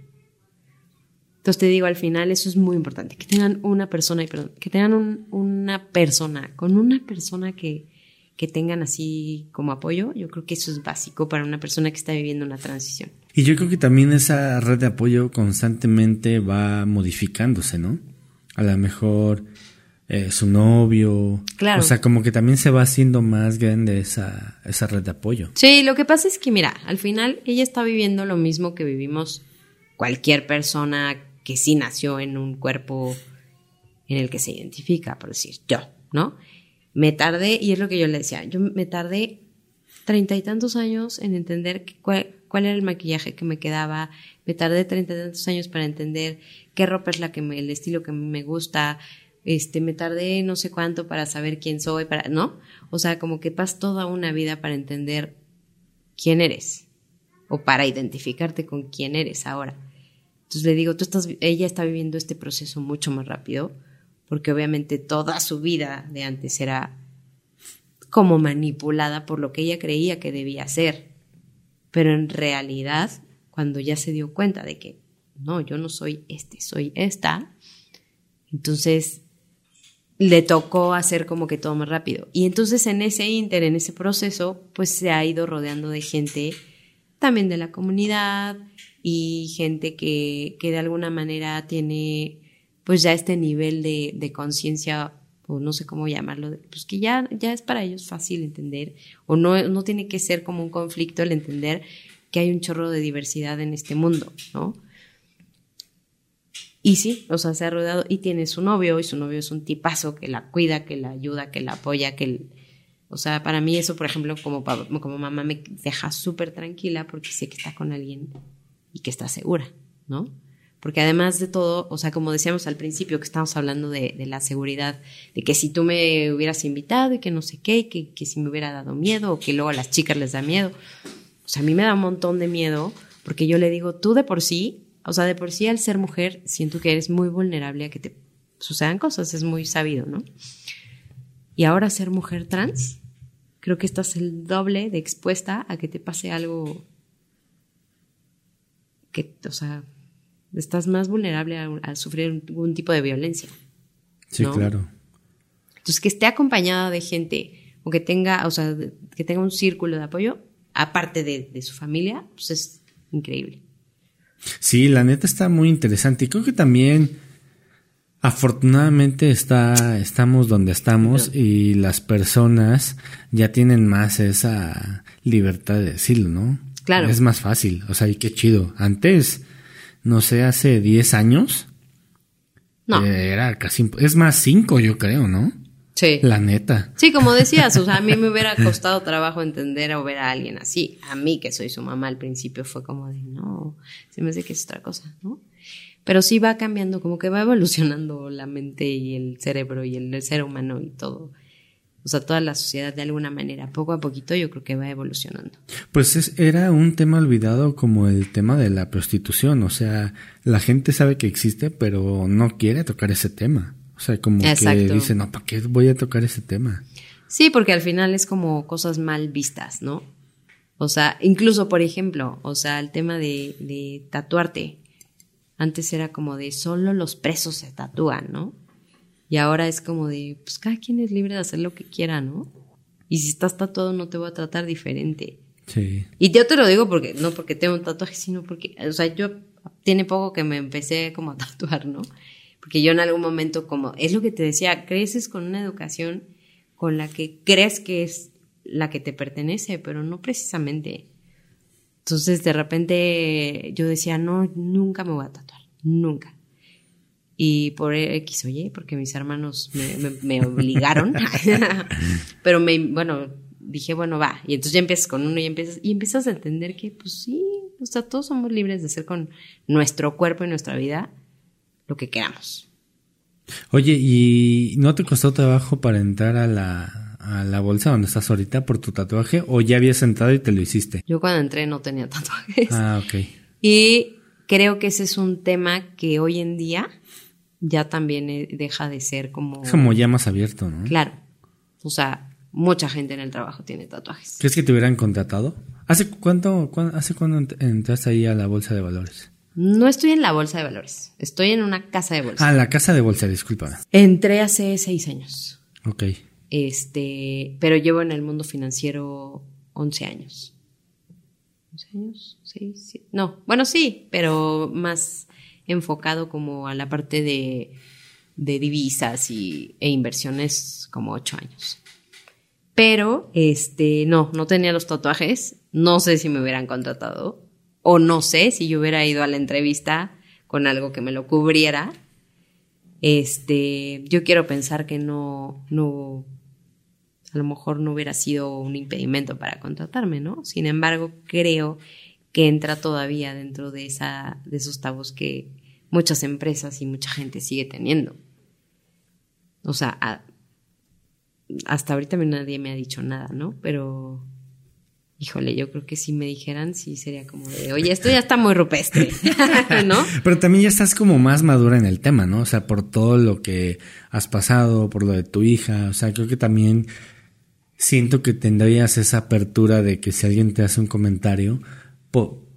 Entonces te digo, al final eso es muy importante, que tengan una persona, perdón, que tengan un- una persona, con una persona que, que tengan así como apoyo, yo creo que eso es básico para una persona que está viviendo una transición. Y yo creo que también esa red de apoyo constantemente va modificándose, ¿no? A lo mejor eh, su novio. Claro. O sea, como que también se va haciendo más grande esa, esa red de apoyo. Sí, lo que pasa es que, mira, al final ella está viviendo lo mismo que vivimos cualquier persona que sí nació en un cuerpo en el que se identifica, por decir, yo, ¿no? Me tardé, y es lo que yo le decía, yo me tardé treinta y tantos años en entender que- cuál, cuál era el maquillaje que me quedaba, me tardé treinta y tantos años para entender qué ropa es la que me, el estilo que me gusta, este, me tardé no sé cuánto para saber quién soy, para, ¿no? O sea, como que pasas toda una vida para entender quién eres o para identificarte con quién eres ahora. Entonces le digo, tú estás, ella está viviendo este proceso mucho más rápido, porque obviamente toda su vida de antes era como manipulada por lo que ella creía que debía ser. Pero en realidad, cuando ya se dio cuenta de que no, yo no soy este, soy esta, entonces le tocó hacer como que todo más rápido. Y entonces en ese inter, en ese proceso, pues se ha ido rodeando de gente también de la comunidad y gente que, que de alguna manera tiene pues ya este nivel de, de conciencia o no sé cómo llamarlo, pues que ya, ya es para ellos fácil entender o no, no tiene que ser como un conflicto el entender que hay un chorro de diversidad en este mundo, ¿no? Y sí, o sea, se ha rodeado y tiene su novio y su novio es un tipazo que la cuida, que la ayuda, que la apoya, que, el- O sea, para mí eso, por ejemplo, como, como mamá me deja súper tranquila porque sé que está con alguien y que está segura, ¿no? Porque además de todo, o sea, como decíamos al principio que estamos hablando de, la seguridad, de que si tú me hubieras invitado y que no sé qué, que, que si me hubiera dado miedo o que luego a las chicas les da miedo, o sea, a mí me da un montón de miedo porque yo le digo, tú de por sí, o sea, de por sí al ser mujer, siento que eres muy vulnerable a que te sucedan cosas, es muy sabido, ¿no? Y ahora ser mujer trans, creo que estás el doble de expuesta a que te pase algo que, o sea, estás más vulnerable a, sufrir algún tipo de violencia. Sí, claro. Entonces, que esté acompañada de gente o que tenga, o sea, que tenga un círculo de apoyo, aparte de, de su familia, pues es increíble. Sí, la neta está muy interesante y creo que también Afortunadamente está, estamos donde estamos y las personas ya tienen más esa libertad de decirlo, ¿no? Claro. Es más fácil, o sea, y qué chido. Antes, no sé, hace 10 años. No. Eh, era casi, es más 5 yo creo, ¿no? Sí. La neta. Sí, como decías, o sea, a mí me hubiera costado trabajo entender o ver a alguien así. A mí, que soy su mamá al principio, fue como de, no, se me hace que es otra cosa, ¿no? Pero sí va cambiando, como que va evolucionando la mente y el cerebro y el, ser humano y todo. O sea, toda la sociedad de alguna manera, poco a poquito yo creo que va evolucionando. Pues es, era un tema olvidado como el tema de la prostitución. O sea, la gente sabe que existe, pero no quiere tocar ese tema. O sea, como que dice, no, ¿para qué voy a tocar ese tema? Sí, porque al final es como cosas mal vistas, ¿no? O sea, incluso, por ejemplo, o sea, el tema de, de tatuarte. Antes era como de solo los presos se tatúan, ¿no? Y ahora es como de, pues cada quien es libre de hacer lo que quiera, ¿no? Y si estás tatuado no te voy a tratar diferente. Sí. Y yo te lo digo porque, no porque tengo un tatuaje, sino porque, o sea, yo tiene poco que me empecé como a tatuar, ¿no? Porque yo en algún momento como, es lo que te decía, creces con una educación con la que crees que es la que te pertenece, pero no precisamente. Entonces de repente yo decía, no, nunca me voy a tatuar, nunca. Y por X o Y, porque mis hermanos me, obligaron, pero me, bueno, dije, bueno, va. Y entonces ya empiezas con uno y empiezas, y empiezas a entender que, pues sí, o sea, todos somos libres de hacer con nuestro cuerpo y nuestra vida lo que queramos. Oye, ¿y no te costó trabajo para entrar a la, a la bolsa donde estás ahorita por tu tatuaje o ya habías entrado y te lo hiciste? Yo cuando entré no tenía tatuajes. Ah, ok. Y creo que ese es un tema que hoy en día ya también eh, deja de ser como... Es como ya más abierto, ¿no? Claro. O sea, mucha gente en el trabajo tiene tatuajes. ¿Crees que te hubieran contratado? ¿Hace cuánto, hace cuándo entraste ahí a la bolsa de valores? No estoy en la bolsa de valores, estoy en una casa de bolsa. Ah, la casa de bolsa, disculpa. Entré hace seis años. Ok. Este, pero llevo en el mundo financiero 11 años. ¿11 años? Sí, sí. No, bueno, sí, pero más enfocado como a la parte de, de divisas y, e inversiones como 8 años. Pero, este, no, no tenía los tatuajes. No sé si me hubieran contratado. O no sé si yo hubiera ido a la entrevista con algo que me lo cubriera. Este, yo quiero pensar que no, no, a lo mejor no hubiera sido un impedimento para contratarme, ¿no? Sin embargo, creo que entra todavía dentro de, esa, de esos tabos que muchas empresas y mucha gente sigue teniendo. O sea, hasta ahorita nadie me ha dicho nada, ¿no? Pero, híjole, yo creo que si me dijeran, sí sería como de, oye, esto ya está muy rupestre, ¿no? Pero también ya estás como más madura en el tema, ¿no? O sea, por todo lo que has pasado, por lo de tu hija, o sea, creo que también siento que tendrías esa apertura de que si alguien te hace un comentario,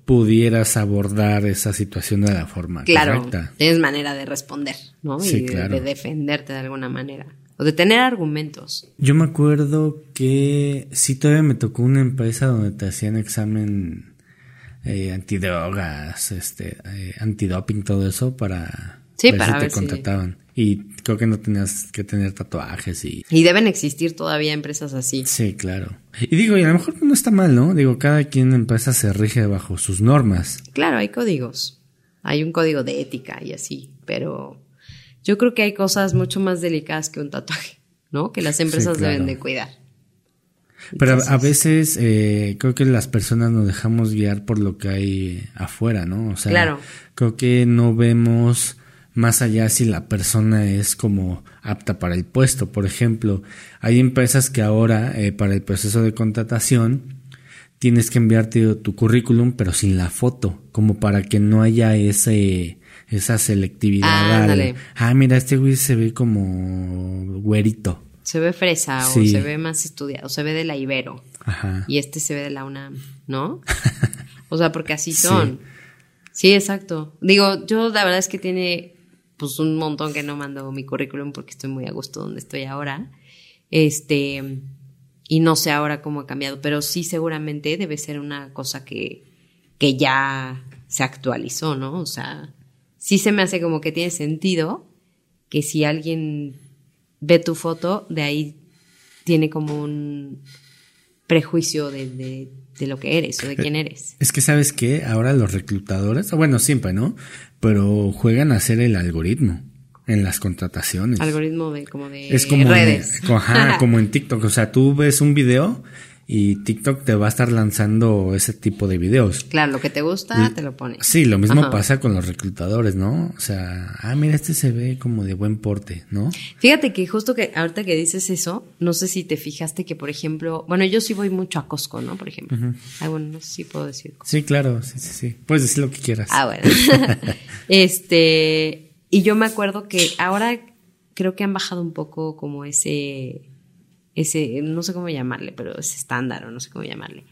pudieras abordar esa situación de la forma claro, Tienes manera de responder, ¿no? y de, defenderte de alguna manera. O de tener argumentos. Yo me acuerdo que sí todavía me tocó una empresa donde te hacían examen eh, antidrogas, este, eh, antidoping, todo eso para sí, para si te contrataban. Y creo que no tenías que tener tatuajes y... Y deben existir todavía empresas así. Sí, claro. Y digo, y a lo mejor no está mal, ¿no? Digo, cada quien en empresa se rige bajo sus normas. Claro, hay códigos. Hay un código de ética y así, pero yo creo que hay cosas mucho más delicadas que un tatuaje, ¿no? Que las empresas deben de cuidar. Pero a- veces eh, creo que las personas nos dejamos guiar por lo que hay afuera, ¿no? O sea, Claro. creo que no vemos más allá si la persona es como apta para el puesto. Por ejemplo, hay empresas que ahora eh, para el proceso de contratación tienes que enviarte tu currículum pero sin la foto, como para que no haya ese esa selectividad. al, Ándale. ah, mira, este güey se ve como güerito. Se ve fresa Sí. o se ve más estudiado, se ve de la Ibero. Ajá. Y este se ve de la UNAM, ¿no? O sea, porque así Sí. son. Sí, exacto. Digo, yo la verdad es que tiene pues un montón que no mando mi currículum porque estoy muy a gusto donde estoy ahora. Este, y no sé ahora cómo ha cambiado, pero sí seguramente debe ser una cosa que, que ya se actualizó, ¿no? O sea, sí se me hace como que tiene sentido que si alguien ve tu foto, de ahí tiene como un prejuicio de, de, de lo que eres o de quién eres. Es que sabes que ahora los reclutadores, bueno, siempre, ¿no? Pero juegan a hacer el algoritmo en las contrataciones. Algoritmo de como de es como redes. En, ajá, como en TikTok, o sea, tú ves un video y TikTok te va a estar lanzando ese tipo de videos. Claro, lo que te gusta, te lo pones. Sí, lo mismo Ajá. pasa con los reclutadores, ¿no? O sea, ah, mira, este se ve como de buen porte, ¿no? Fíjate que justo que ahorita que dices eso, no sé si te fijaste que, por ejemplo, bueno, yo sí voy mucho a Costco, ¿no? Por ejemplo. Ah, bueno, no sé si puedo decir. Sí, claro, sí, sí, sí. Puedes decir lo que quieras. Ah, bueno. este, y yo me acuerdo que ahora creo que han bajado un poco como ese, ese, no sé cómo llamarle, pero ese estándar o no sé cómo llamarle.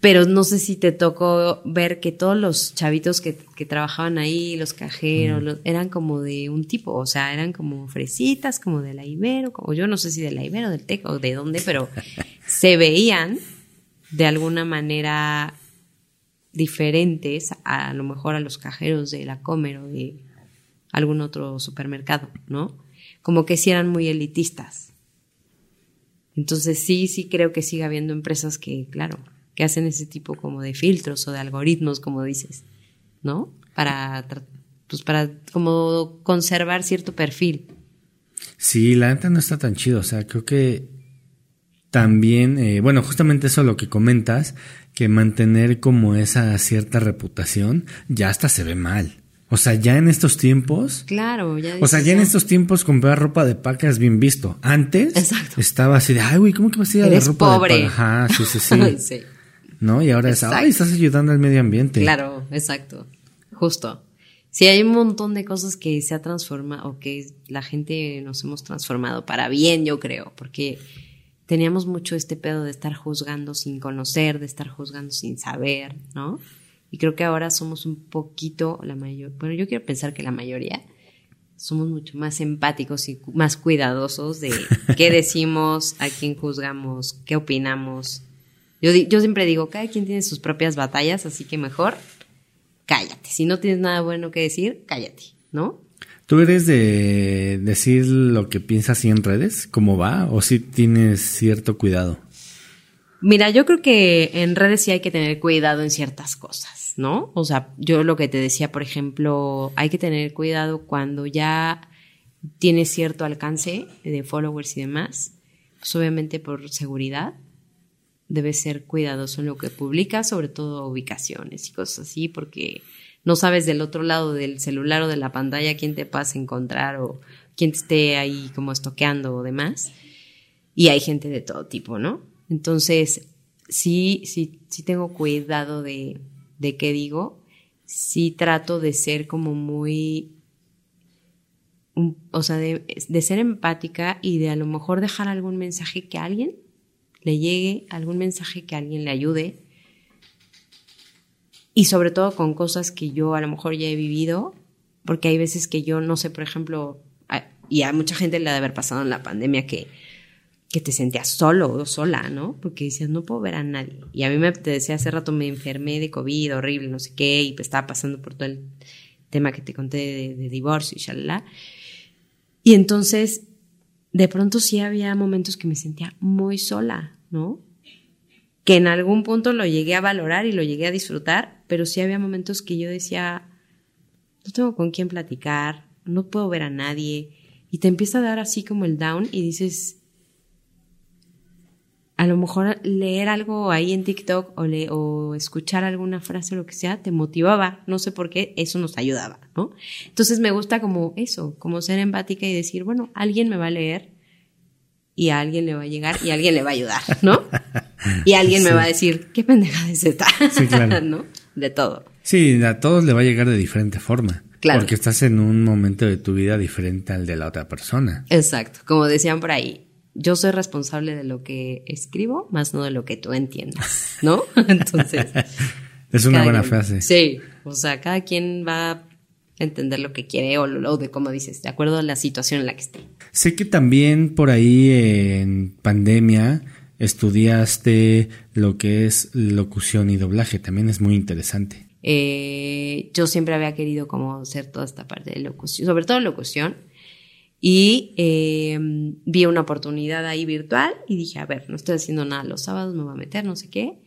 Pero no sé si te tocó ver que todos los chavitos que, que trabajaban ahí, los cajeros, los- eran como de un tipo, o sea, eran como fresitas, como de la Ibero, o yo no sé si de la Ibero, del Tec o de dónde, pero se veían de alguna manera diferentes a, a lo mejor a los cajeros de la Comer o de algún otro supermercado, ¿no? Como que sí eran muy elitistas. Entonces sí, sí creo que sigue habiendo empresas que, claro, que hacen ese tipo como de filtros o de algoritmos, como dices, ¿no? Para, pues para como conservar cierto perfil. Sí, la neta no está tan chido. O sea, creo que también, eh, bueno, justamente eso lo que comentas, que mantener como esa cierta reputación ya hasta se ve mal. O sea, ya en estos tiempos, Claro, ya o sea, ya en "Ah, estos tiempos comprar ropa de paca es bien visto. Antes Exacto. estaba así de, ay, güey, ¿cómo que vas a ir a la ropa pobre. de paca? Ajá, sí, sí, sí. Sí. ¿No? Y ahora es, ay, estás ayudando al medio ambiente. Claro, exacto. Justo. Sí, hay un montón de cosas que se ha transformado, o que la gente nos hemos transformado para bien, yo creo, porque teníamos mucho este pedo de estar juzgando sin conocer, de estar juzgando sin saber, ¿no? Y creo que ahora somos un poquito, la mayor, bueno, yo quiero pensar que la mayoría somos mucho más empáticos y más cuidadosos de qué decimos, a quién juzgamos, qué opinamos. Yo, yo siempre digo, cada quien tiene sus propias batallas, así que mejor cállate. Si no tienes nada bueno que decir, cállate, ¿no? ¿Tú eres de decir lo que piensas así en redes? ¿Cómo va? ¿O si tienes cierto cuidado? Mira, yo creo que en redes sí hay que tener cuidado en ciertas cosas, ¿no? O sea, yo lo que te decía, por ejemplo, hay que tener cuidado cuando ya tienes cierto alcance de followers y demás, pues obviamente por seguridad debes ser cuidadoso en lo que publicas, sobre todo ubicaciones y cosas así, porque no sabes del otro lado del celular o de la pantalla quién te vas a encontrar o quién te esté ahí como estoqueando o demás. Y hay gente de todo tipo, ¿no? Entonces, sí, sí, sí tengo cuidado de, de qué digo. Sí trato de ser como muy, o sea, de, de ser empática y de a lo mejor dejar algún mensaje que a alguien le llegue, algún mensaje que a alguien le ayude. Y sobre todo con cosas que yo a lo mejor ya he vivido, porque hay veces que yo no sé, por ejemplo, y a mucha gente le ha de haber pasado en la pandemia que que te sentías solo o sola, ¿no? Porque decías, no puedo ver a nadie. Y a mí me, te decía hace rato, me enfermé de COVID, horrible, no sé qué, y pues estaba pasando por todo el tema que te conté de, divorcio y. Y entonces, de pronto sí había momentos que me sentía muy sola, ¿no? Que en algún punto lo llegué a valorar y lo llegué a disfrutar, pero sí había momentos que yo decía, no tengo con quién platicar, no puedo ver a nadie. Y te empieza a dar así como el down y dices, a lo mejor leer algo ahí en TikTok o, le, o escuchar alguna frase o lo que sea te motivaba, no sé por qué, eso nos ayudaba, ¿no? Entonces me gusta como eso, como ser empática y decir, bueno, alguien me va a leer y a alguien le va a llegar y a alguien le va a ayudar, ¿no? Y alguien me va a decir, qué pendeja es esta, sí, claro. ¿no? De todo. Sí, a todos le va a llegar de diferente forma. Claro. Porque estás en un momento de tu vida diferente al de la otra persona. Exacto. Como decían por ahí, yo soy responsable de lo que escribo, más no de lo que tú entiendas, ¿no? Entonces. es una buena frase. Sí. O sea, cada quien va a entender lo que quiere o, lo de cómo dices, de acuerdo a la situación en la que esté. Sé que también por ahí en pandemia estudiaste lo que es locución y doblaje. También es muy interesante. Eh, yo siempre había querido como hacer toda esta parte de locución, sobre todo locución, y eh, vi una oportunidad ahí virtual y dije, a ver, no estoy haciendo nada los sábados, me voy a meter, no sé qué.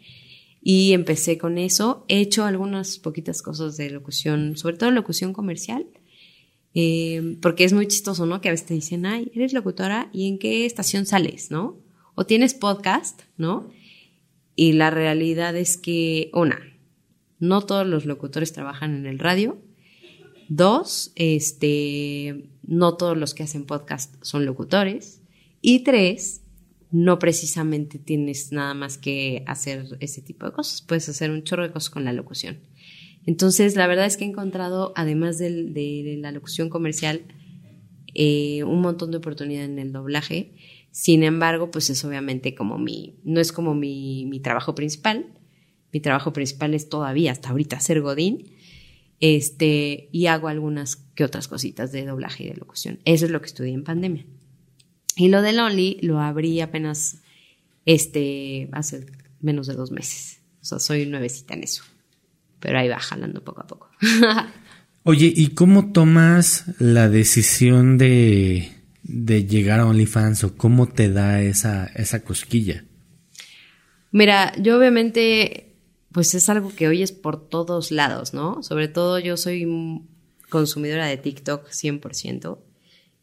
Y empecé con eso. He hecho algunas poquitas cosas de locución, sobre todo locución comercial, eh, porque es muy chistoso, ¿no? Que a veces te dicen, ay, eres locutora y en qué estación sales, ¿no? O tienes podcast, ¿no? Y la realidad es que, una, no todos los locutores trabajan en el radio. Dos, este, no todos los que hacen podcast son locutores. Y tres, no precisamente tienes nada más que hacer ese tipo de cosas. Puedes hacer un chorro de cosas con la locución. Entonces, la verdad es que he encontrado, además de, la locución comercial, eh, un montón de oportunidad en el doblaje. Sin embargo, pues es obviamente como mi, no es como mi, mi trabajo principal, mi trabajo principal es todavía hasta ahorita ser Godín. Este, y hago algunas que otras cositas de doblaje y de locución. Eso es lo que estudié en pandemia. Y lo de Lonely lo abrí apenas este, hace menos de dos meses. O sea, soy nuevecita en eso. Pero ahí va jalando poco a poco. Oye, ¿y cómo tomas la decisión de, de llegar a OnlyFans o cómo te da esa, esa cosquilla? Mira, yo obviamente pues es algo que oyes por todos lados, ¿no? Sobre todo yo soy consumidora de TikTok 100%,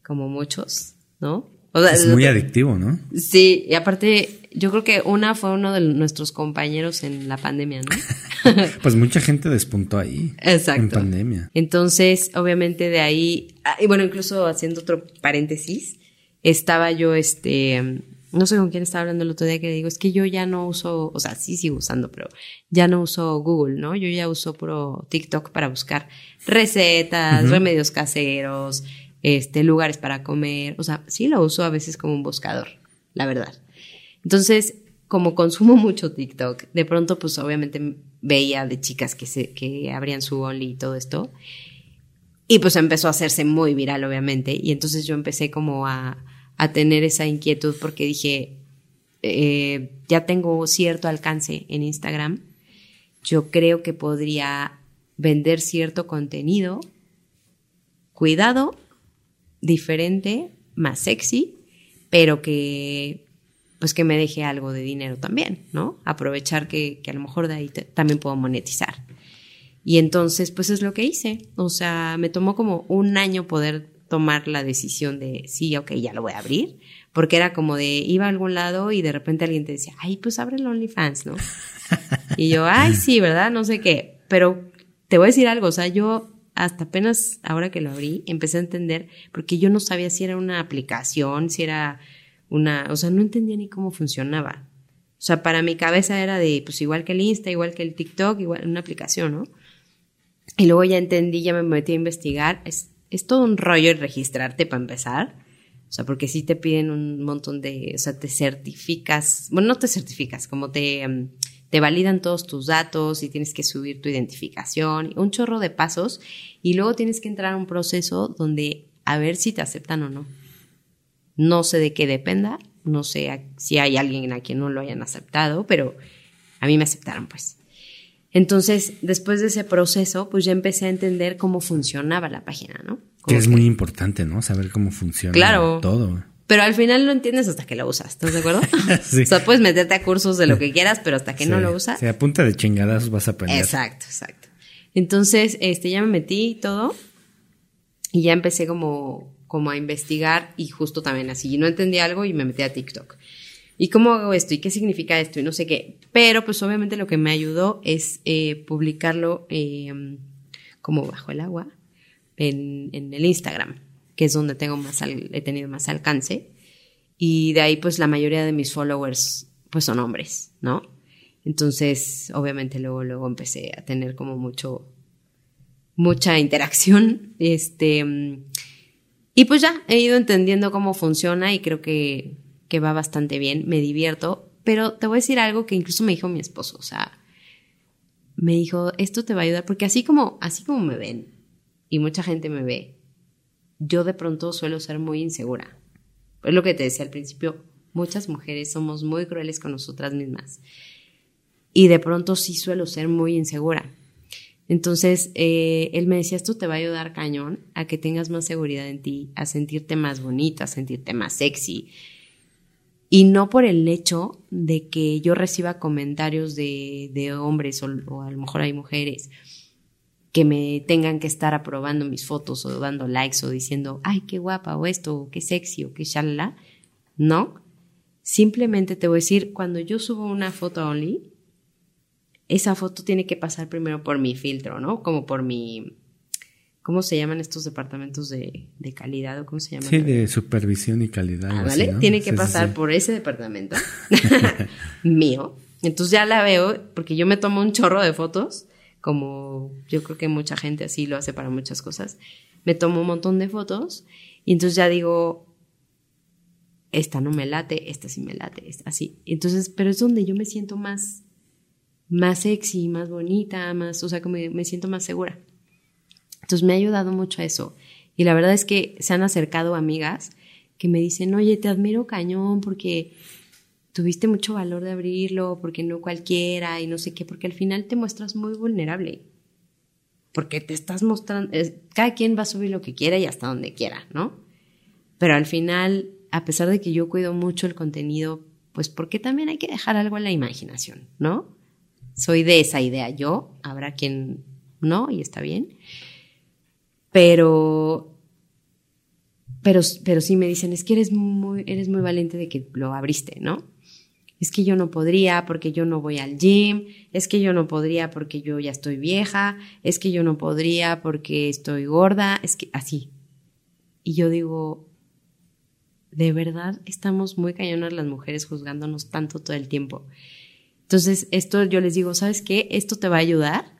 como muchos, ¿no? es muy adictivo, ¿no? Sí, y aparte, yo creo que una fue uno de nuestros compañeros en la pandemia, ¿no? pues mucha gente despuntó ahí. Exacto. En pandemia. Entonces, obviamente de ahí, ah, y bueno, incluso haciendo otro paréntesis, estaba yo, este, no sé con quién estaba hablando el otro día que digo, es que yo ya no uso, o sea, sí sigo usando, pero ya no uso Google, ¿no? Yo ya uso puro TikTok para buscar recetas, remedios caseros, este, lugares para comer, o sea, sí lo uso a veces como un buscador, la verdad. Entonces, como consumo mucho TikTok, de pronto pues obviamente veía de chicas que se, que abrían su Only y todo esto, y pues empezó a hacerse muy viral, obviamente, y entonces yo empecé como a a tener esa inquietud porque dije, eh, ya tengo cierto alcance en Instagram, yo creo que podría vender cierto contenido cuidado, diferente, más sexy, pero que pues que me deje algo de dinero también, ¿no? Aprovechar que, que a lo mejor de ahí también puedo monetizar. Y entonces, pues es lo que hice. O sea, me tomó como un año poder tomar la decisión de, sí, ok, ya lo voy a abrir, porque era como de, iba a algún lado y de repente alguien te decía, ay, pues abre el OnlyFans, ¿no? y yo, ay, sí, ¿verdad? No sé qué, pero te voy a decir algo, o sea, yo hasta apenas ahora que lo abrí, empecé a entender, porque yo no sabía si era una aplicación, si era una, o sea, no entendía ni cómo funcionaba. O sea, para mi cabeza era de, pues igual que el Insta, igual que el TikTok, igual una aplicación, ¿no? Y luego ya entendí, ya me metí a investigar. Es, es todo un rollo registrarte para empezar. O sea, porque sí te piden un montón de, o sea, te certificas, bueno, no te certificas, como te, em, te validan todos tus datos y tienes que subir tu identificación, un chorro de pasos y luego tienes que entrar a un proceso donde a ver si te aceptan o no. No sé de qué dependa, no sé si hay alguien a quien no lo hayan aceptado, pero a mí me aceptaron pues. Entonces, después de ese proceso, pues ya empecé a entender cómo funcionaba la página, ¿no? que es muy importante, ¿no? Saber cómo funciona claro, todo. Pero al final lo entiendes hasta que lo usas, ¿estás de acuerdo? sí. O sea, puedes meterte a cursos de lo que quieras, pero hasta que no lo usas. Sí, a punta de chingadas vas a aprender. Exacto, exacto. Entonces, este, ya me metí y todo. Y ya empecé como, como a investigar y justo también así. No entendía algo y me metí a TikTok. ¿Y cómo hago esto? ¿Y qué significa esto? Y no sé qué. Pero pues obviamente lo que me ayudó es eh, publicarlo eh, como bajo el agua en, en, el Instagram, que es donde tengo más he tenido más alcance. Y de ahí pues la mayoría de mis followers pues son hombres, ¿no? Entonces, obviamente luego, luego empecé a tener como mucho, mucha interacción, este, y pues ya he ido entendiendo cómo funciona y creo que, que va bastante bien, me divierto, pero te voy a decir algo que incluso me dijo mi esposo, o sea, me dijo, esto te va a ayudar, porque así como, así como me ven, y mucha gente me ve, yo de pronto suelo ser muy insegura. Es lo que te decía al principio, muchas mujeres somos muy crueles con nosotras mismas. Y de pronto sí suelo ser muy insegura. Entonces, eh, él me decía, esto te va a ayudar cañón a que tengas más seguridad en ti, a sentirte más bonita, a sentirte más sexy. Y no por el hecho de que yo reciba comentarios de, de hombres o, o, a lo mejor hay mujeres que me tengan que estar aprobando mis fotos o dando likes o diciendo, ay, qué guapa o esto, o qué sexy o qué shalala. No, Simplemente te voy a decir, cuando yo subo una foto only, esa foto tiene que pasar primero por mi filtro, ¿no? Como por mi... ¿Cómo se llaman estos departamentos de, calidad o cómo se llaman? Sí, de supervisión y calidad. Ah, ¿vale? Tiene que pasar por ese departamento mío. Entonces ya la veo porque yo me tomo un chorro de fotos, como yo creo que mucha gente así lo hace para muchas cosas. Me tomo un montón de fotos y entonces ya digo, esta no me late, esta sí me late, así. Entonces, pero es donde yo me siento más, más sexy, más bonita, más, o sea, como me siento más segura. Entonces me ha ayudado mucho a eso. Y la verdad es que se han acercado amigas que me dicen, oye, te admiro cañón porque tuviste mucho valor de abrirlo, porque no cualquiera y no sé qué, porque al final te muestras muy vulnerable. Porque te estás mostrando, cada quien va a subir lo que quiera y hasta donde quiera, ¿no? Pero al final a pesar de que yo cuido mucho el contenido, pues porque también hay que dejar algo a la imaginación, ¿no? Soy de esa idea yo, habrá quien no y está bien. Pero pero pero sí me dicen, es que eres muy eres muy valiente de que lo abriste, ¿no? Es que yo no podría porque yo no voy al gym, es que yo no podría porque yo ya estoy vieja, es que yo no podría porque estoy gorda, es que así. Y yo digo, de verdad estamos muy cañonas las mujeres juzgándonos tanto todo el tiempo. Entonces, esto yo les digo, ¿sabes qué? Esto te va a ayudar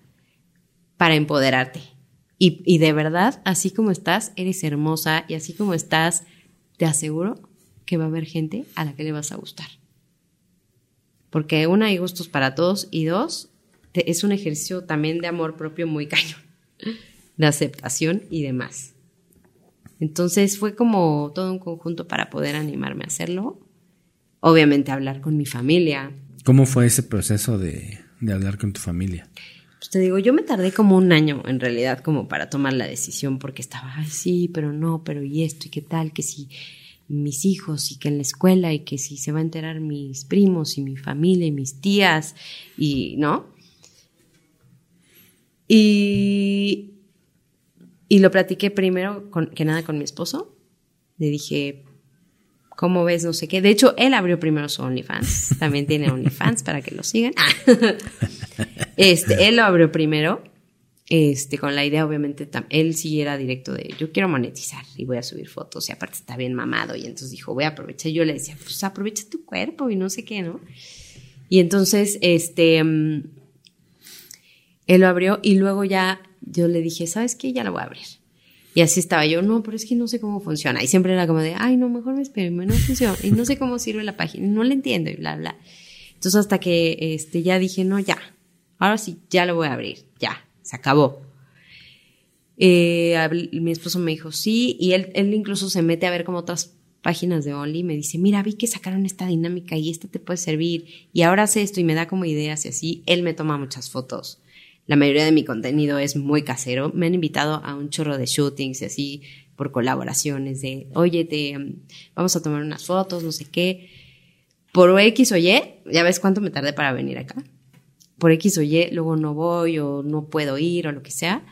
para empoderarte. Y, de verdad, así como estás, eres hermosa y así como estás, te aseguro que va a haber gente a la que le vas a gustar. Porque una, hay gustos para todos y dos, es un ejercicio también de amor propio muy cañón, de aceptación y demás. Entonces fue como todo un conjunto para poder animarme a hacerlo. Obviamente hablar con mi familia. ¿Cómo fue ese proceso de, hablar con tu familia? Te digo, yo me tardé como un año en realidad como para tomar la decisión porque estaba, ay, sí, pero no, pero y esto, y qué tal, que si mis hijos y que en la escuela y que si se va a enterar mis primos y mi familia y mis tías y, ¿no? Y, y lo platiqué primero que nada con mi esposo. Le dije, ¿cómo ves? No sé qué. De hecho, él abrió primero su OnlyFans. También tiene OnlyFans para que lo sigan. este, él lo abrió primero. Este, con la idea, obviamente, él sí era directo de yo quiero monetizar y voy a subir fotos. Y aparte está bien mamado. Y entonces dijo, voy a aprovechar. Y yo le decía, pues aprovecha tu cuerpo y no sé qué, ¿no? Y entonces, este, mm, él lo abrió y luego ya yo le dije, ¿sabes qué? Ya lo voy a abrir. Y así estaba yo, no, pero es que no sé cómo funciona. Y siempre era como de, ay, no, mejor me espero, no funciona. Y no sé cómo sirve la página, no la entiendo y bla, bla. Entonces hasta que este, ya dije, no, ya, ahora sí, ya lo voy a abrir, ya, se acabó. Eh, mi esposo me dijo, sí, y él, él incluso se mete a ver como otras páginas de Only y me dice, mira, vi que sacaron esta dinámica y esta te puede servir y ahora hace esto y me da como ideas y así. Él me toma muchas fotos la mayoría de mi contenido es muy casero. Me han invitado a un chorro de shootings y así por colaboraciones de, oye, te, mm, vamos a tomar unas fotos, no sé qué. Por X o Y, ya ves cuánto me tardé para venir acá. Por X o Y, luego no voy o no puedo ir o lo que sea.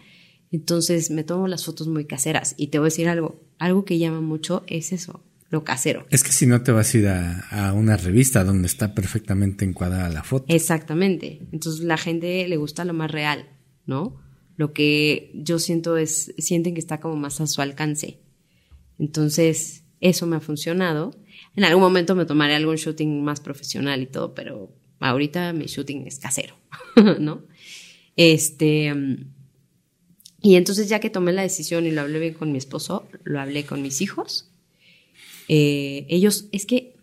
Entonces me tomo las fotos muy caseras. Y te voy a decir algo, algo que llama mucho es eso, lo casero. Es que si no te vas a ir a, una revista donde está perfectamente encuadrada la foto. Exactamente. Entonces la gente le gusta lo más real, ¿no? Lo que yo siento es, sienten que está como más a su alcance. Entonces, eso me ha funcionado. En algún momento me tomaré algún shooting más profesional y todo, pero ahorita mi shooting es casero, ¿no? Este. Y entonces, ya que tomé la decisión y lo hablé bien con mi esposo, lo hablé con mis hijos eh, ellos, es que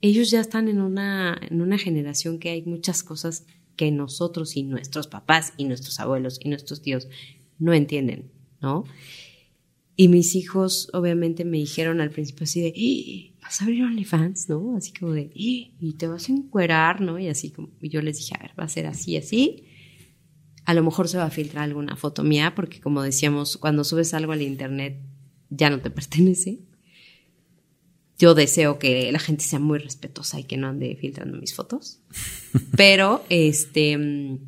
ellos ya están en una, en una generación que hay muchas cosas que nosotros y nuestros papás y nuestros abuelos y nuestros tíos no entienden, ¿no? Y mis hijos obviamente me dijeron al principio así de, ¡Ah! Vas a abrir OnlyFans, ¿no? Así como de, ¡Ah! y te vas a encuerar, ¿no? Y así como, y yo les dije, a ver, va a ser así, así. A lo mejor se va a filtrar alguna foto mía, porque como decíamos, cuando subes algo al internet ya no te pertenece yo deseo que la gente sea muy respetuosa y que no ande filtrando mis fotos. Pero, este,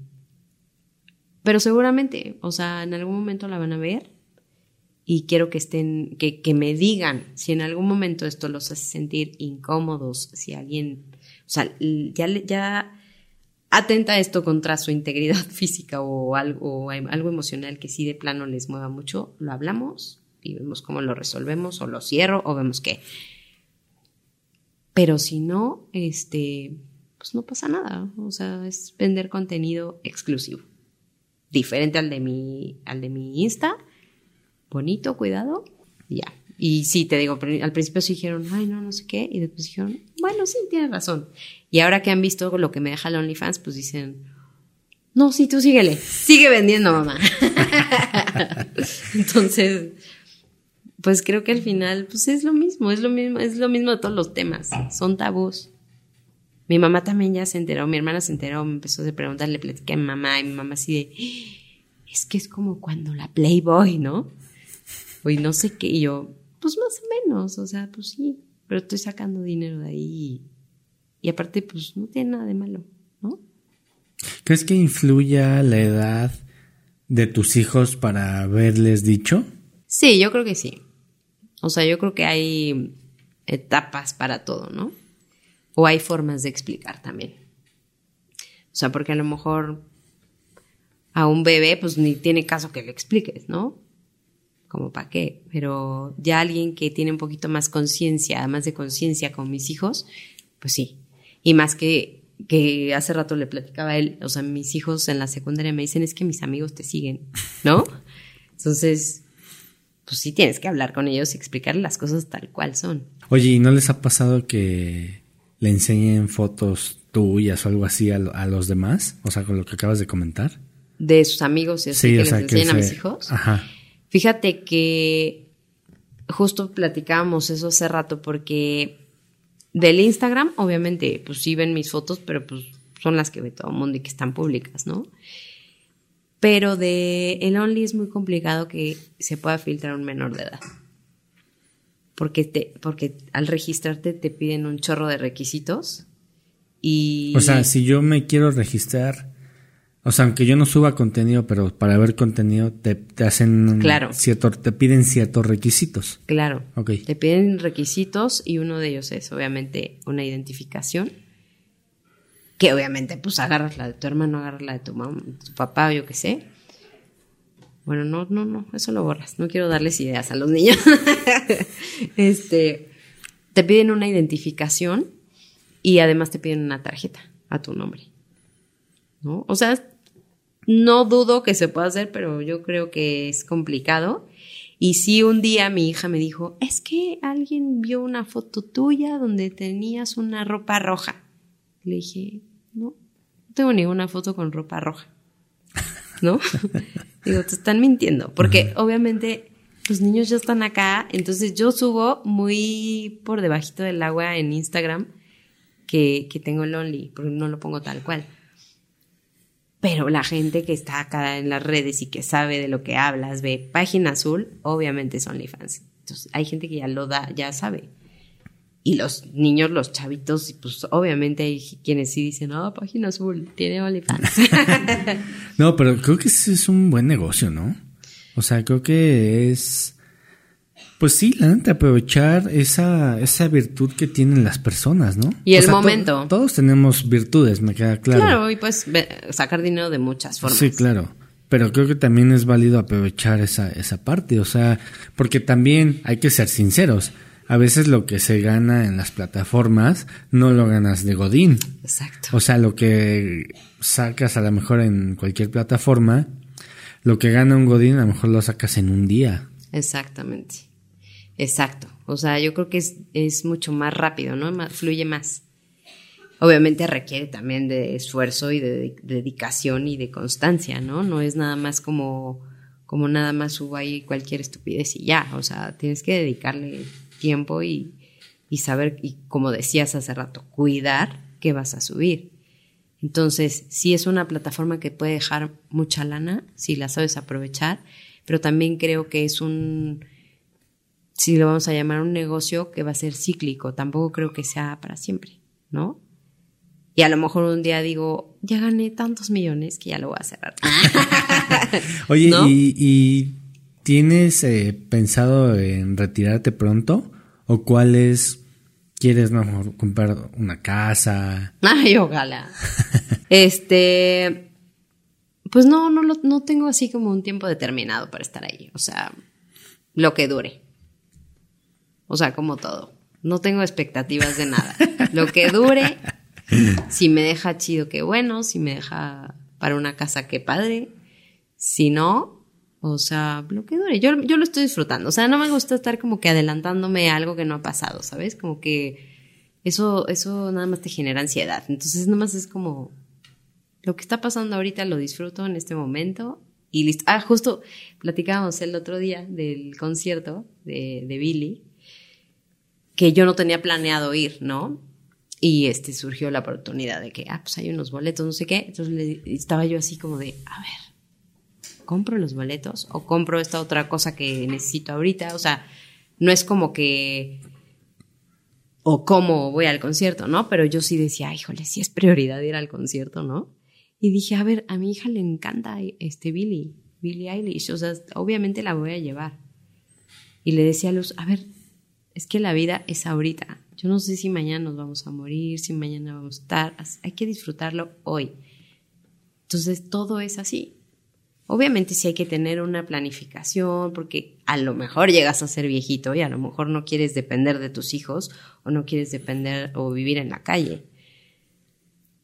pero seguramente, o sea, en algún momento la van a ver y quiero que estén, que, que me digan si en algún momento esto los hace sentir incómodos, si alguien, o sea, ya, ya atenta esto contra su integridad física o algo, algo emocional que sí de plano les mueva mucho, lo hablamos y vemos cómo lo resolvemos o lo cierro o vemos que pero si no, este, pues no pasa nada. O sea, es vender contenido exclusivo. Diferente al de mi, al de mi Insta. Bonito, cuidado, ya. Y sí, te digo, al principio sí dijeron, ay, no, no sé qué. Y después dijeron, bueno, sí, tienes razón. Y ahora que han visto lo que me deja el OnlyFans, pues dicen, no, sí, tú síguele. Sigue vendiendo, mamá. Entonces, pues creo que al final, pues es lo mismo, es lo mismo, es lo mismo de todos los temas, son tabús. Mi mamá también ya se enteró, mi hermana se enteró, me empezó a preguntar, le platiqué a mi mamá y mi mamá así de, es que es como cuando la Playboy, ¿no? Y no sé qué, y yo, pues más o menos, o sea, pues sí, pero estoy sacando dinero de ahí y, aparte, pues no tiene nada de malo, ¿no? ¿Crees que influya la edad de tus hijos para haberles dicho? Sí, yo creo que sí. O sea, yo creo que hay etapas para todo, ¿no? O hay formas de explicar también. O sea, porque a lo mejor a un bebé, pues ni tiene caso que le expliques, ¿no? Como para qué. Pero ya alguien que tiene un poquito más conciencia, además de conciencia con mis hijos, pues sí. Y más que, que hace rato le platicaba a él, o sea, mis hijos en la secundaria me dicen, es que mis amigos te siguen, ¿no? Entonces, pues sí tienes que hablar con ellos y explicarles las cosas tal cual son. Oye, ¿y no les ha pasado que le enseñen fotos tuyas o algo así a, los demás? O sea, con lo que acabas de comentar. De sus amigos y así que les enseñan a mis hijos. Ajá. Fíjate que justo platicábamos eso hace rato porque del Instagram, obviamente, pues sí ven mis fotos, pero pues son las que ve todo el mundo y que están públicas, ¿no? Pero de el Only es muy complicado que se pueda filtrar un menor de edad. Porque, te, porque al registrarte te piden un chorro de requisitos. Y... O sea, si yo me quiero registrar, o sea, aunque yo no suba contenido, pero para ver contenido te, te hacen claro. cierto, te piden ciertos requisitos. Claro. Okay. Te piden requisitos y uno de ellos es obviamente una identificación que obviamente pues agarras la de tu hermano, agarras la de tu mamá, tu papá yo qué sé. Bueno, no, no, no, eso lo borras. No quiero darles ideas a los niños. este, te piden una identificación y además te piden una tarjeta a tu nombre. ¿No? O sea, no dudo que se pueda hacer, pero yo creo que es complicado. Y sí, un día mi hija me dijo, es que alguien vio una foto tuya donde tenías una ropa roja. Le dije, no, no tengo ninguna foto con ropa roja. ¿No? Digo, te están mintiendo. Porque obviamente los niños ya están acá. Entonces yo subo muy por debajito del agua en Instagram que, que tengo Lonely, porque no lo pongo tal cual. Pero la gente que está acá en las redes y que sabe de lo que hablas, ve página azul, obviamente son OnlyFans. Entonces hay gente que ya lo da, ya sabe. Y los niños, los chavitos, pues obviamente hay quienes sí dicen, oh, página azul, tiene OnlyFans. no, pero creo que es un buen negocio, ¿no? O sea, creo que es... Pues sí, la neta, aprovechar esa, esa virtud que tienen las personas, ¿no? Y el momento. todos tenemos virtudes, me queda claro. Claro, y pues sacar dinero de muchas formas. Sí, claro. Pero creo que también es válido aprovechar esa, esa parte, o sea, porque también hay que ser sinceros. A veces lo que se gana en las plataformas no lo ganas de Godín. Exacto. O sea, lo que sacas a lo mejor en cualquier plataforma, lo que gana un Godín a lo mejor lo sacas en un día. Exactamente. Exacto. O sea, yo creo que es, mucho más rápido, ¿no? fluye más. Obviamente requiere también de esfuerzo y de, dedicación y de constancia, ¿no? No es nada más como, como nada más subo ahí cualquier estupidez y ya. O sea, tienes que dedicarle tiempo y, y saber, y como decías hace rato, cuidar qué vas a subir. Entonces, sí es una plataforma que puede dejar mucha lana si la sabes aprovechar, pero también creo que es un, si lo vamos a llamar un negocio que va a ser cíclico, tampoco creo que sea para siempre, ¿no? Y a lo mejor un día digo, ya gané tantos millones que ya lo voy a cerrar. Oye, ¿y, tienes eh, pensado en retirarte pronto? ¿O cuáles quieres mejor comprar una casa? Ay, ojalá. este, pues no, no, no tengo así como un tiempo determinado para estar ahí. O sea, lo que dure. O sea, como todo. No tengo expectativas de nada. Lo que dure, si me deja chido, qué bueno. Si me deja para una casa, qué padre. Si no, o sea, lo que dure. Yo, yo lo estoy disfrutando. O sea, no me gusta estar como que adelantándome a algo que no ha pasado, ¿sabes? Como que eso, eso nada más te genera ansiedad. Entonces, nada más es como lo que está pasando ahorita lo disfruto en este momento y listo. Ah, justo platicábamos el otro día del concierto de, de Billy que yo no tenía planeado ir, ¿no? Y este surgió la oportunidad de que, ah, pues hay unos boletos, no sé qué. Entonces estaba yo así como de, a ver, ¿compro los boletos o compro esta otra cosa que necesito ahorita? O sea, no es como que o cómo voy al concierto, ¿no? Pero yo sí decía, híjole, sí es prioridad ir al concierto, ¿no? Y dije, a ver, a mi hija le encanta este Billy, Billy Eilish, o sea, obviamente la voy a llevar. Y le decía a Luz, a ver, es que la vida es ahorita. Yo no sé si mañana nos vamos a morir, si mañana vamos a estar. Hay que disfrutarlo hoy. Entonces, todo es así. Obviamente sí hay que tener una planificación porque a lo mejor llegas a ser viejito y a lo mejor no quieres depender de tus hijos o no quieres depender o vivir en la calle.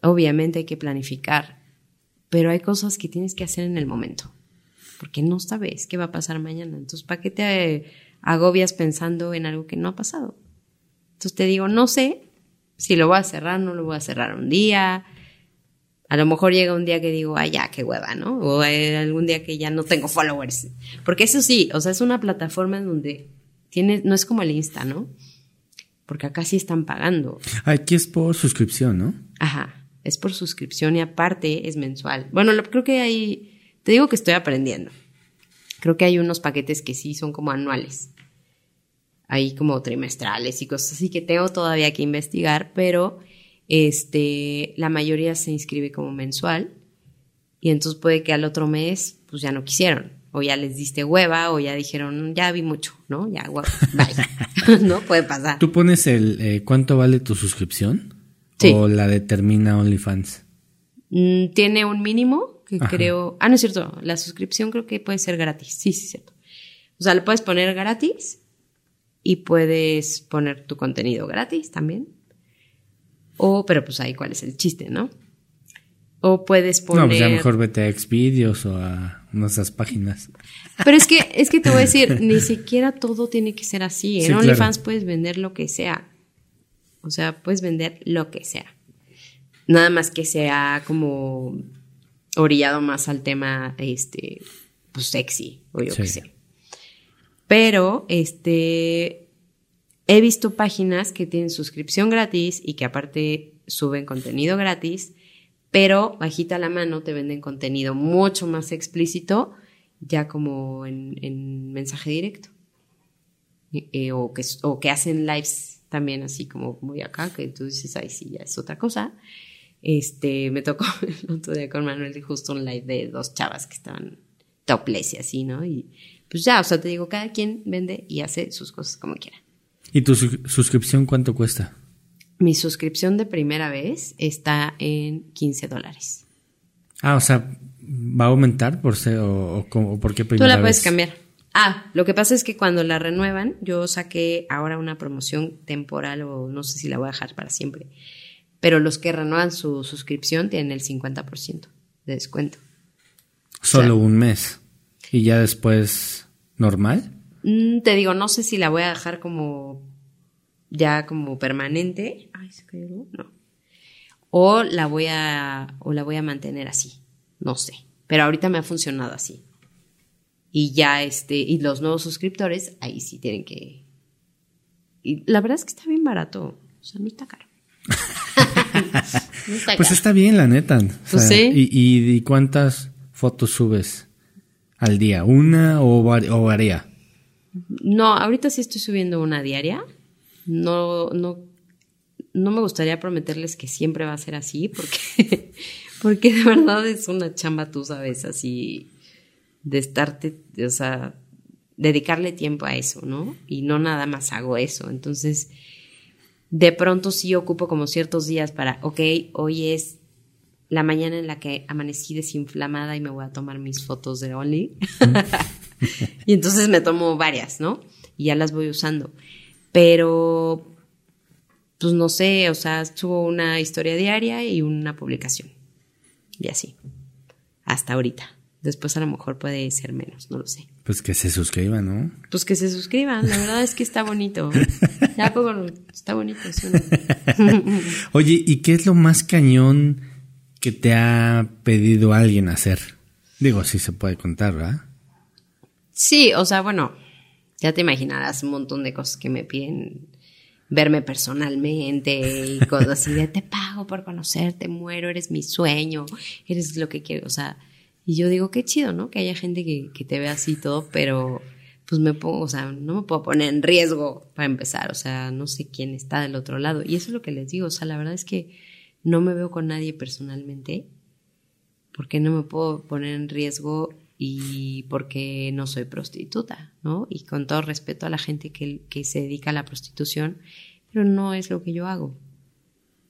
Obviamente hay que planificar, pero hay cosas que tienes que hacer en el momento porque no sabes qué va a pasar mañana. Entonces, ¿para qué te agobias pensando en algo que no ha pasado. Entonces te digo, no sé si lo voy a cerrar, no lo voy a cerrar un día. A lo mejor llega un día que digo, ay, ya, qué hueva, ¿no? O algún día que ya no tengo followers. Porque eso sí, o sea, es una plataforma en donde tienes, no es como el Insta, ¿no? Porque acá sí están pagando. Aquí es por suscripción, ¿no? Ajá, es por suscripción y aparte es mensual. Bueno, creo que ahí, te digo que estoy aprendiendo. Creo que hay unos paquetes que sí son como anuales. Hay como trimestrales y cosas así que tengo todavía que investigar, pero este, la mayoría se inscribe como mensual y entonces puede que al otro mes pues ya no quisieron o ya les diste hueva o ya dijeron ya vi mucho, ¿no? Ya hueva, bye. no puede pasar. ¿Tú pones el eh, cuánto vale tu suscripción? Sí. ¿O la determina OnlyFans? Mm, tiene un mínimo que creo... Ah, no es cierto, la suscripción creo que puede ser gratis, sí, sí, es cierto. O sea, le puedes poner gratis y puedes poner tu contenido gratis también. O, pero pues ahí cuál es el chiste, ¿no? O puedes poner... No, pues ya mejor vete a Xvideos o a nuestras páginas. Pero es que, es que te voy a decir, ni siquiera todo tiene que ser así. En OnlyFans puedes vender lo que sea. O sea, puedes vender lo que sea. Nada más que sea como orillado más al tema, este, pues sexy, o yo qué sé. Pero, este, he visto páginas que tienen suscripción gratis y que aparte suben contenido gratis, pero bajita la mano te venden contenido mucho más explícito, ya como en, mensaje directo. Eh, o, que, o que hacen lives también así como muy acá, que tú dices, ay, sí, ya es otra cosa. Este, me tocó el otro día con Manuel y justo un live de dos chavas que estaban topless y así, ¿no? Y pues ya, o sea, te digo, cada quien vende y hace sus cosas como quiera. ¿Y tu su- suscripción cuánto cuesta? Mi suscripción de primera vez está en 15 dólares. Ah, o sea, ¿va a aumentar por ser o, o o por qué Tú primera la puedes vez? cambiar. Ah, lo que pasa es que cuando la renuevan, yo saqué ahora una promoción temporal o no sé si la voy a dejar para siempre. Pero los que renuevan su suscripción tienen el 50% de descuento. Solo o sea- un mes. Y ya después, ¿normal? Mm, te digo, no sé si la voy a dejar como ya como permanente. Ay, se cayó algo? No. O la voy a o la voy a mantener así. No sé. Pero ahorita me ha funcionado así. Y ya este y los nuevos suscriptores ahí sí tienen que y la verdad es que está bien barato, o sea, no está caro. No está Pues está bien, la neta. O Pues sí. ¿y, y, y cuántas fotos subes al día? ¿Una o, o? No, ahorita sí estoy subiendo una diaria. No, no, no me gustaría prometerles que siempre va a ser así, porque, porque de verdad es una chamba, tú sabes, así de estarte, o sea, dedicarle tiempo a eso, ¿no? Y no nada más hago eso. Entonces, de pronto sí ocupo como ciertos días para, ok, hoy es la mañana en la que amanecí desinflamada y me voy a tomar mis fotos de Only. y entonces me tomo varias, ¿no? Y ya las voy usando. Pero, pues no sé, o sea, subo una historia diaria y una publicación. Y así. Hasta ahorita. Después a lo mejor puede ser menos, no lo sé. Pues que se suscriban, ¿no? Pues que se suscriban, la verdad es que está bonito. Ya poco está bonito. suena. Oye, ¿y qué es lo más cañón que te ha pedido alguien hacer? Digo, sí se puede contar, ¿verdad? Sí, o sea, bueno, ya te imaginarás un montón de cosas que me piden verme personalmente y cosas así de te pago por conocerte, muero, eres mi sueño, eres lo que quiero, o sea, y yo digo, qué chido, ¿no? Que haya gente que, que te vea así y todo, pero pues me pongo, o sea, no me puedo poner en riesgo para empezar, o sea, no sé quién está del otro lado. Y eso es lo que les digo, o sea, la verdad es que no me veo con nadie personalmente, porque no me puedo poner en riesgo y porque no soy prostituta, ¿no? Y con todo respeto a la gente que, que se dedica a la prostitución, pero no es lo que yo hago.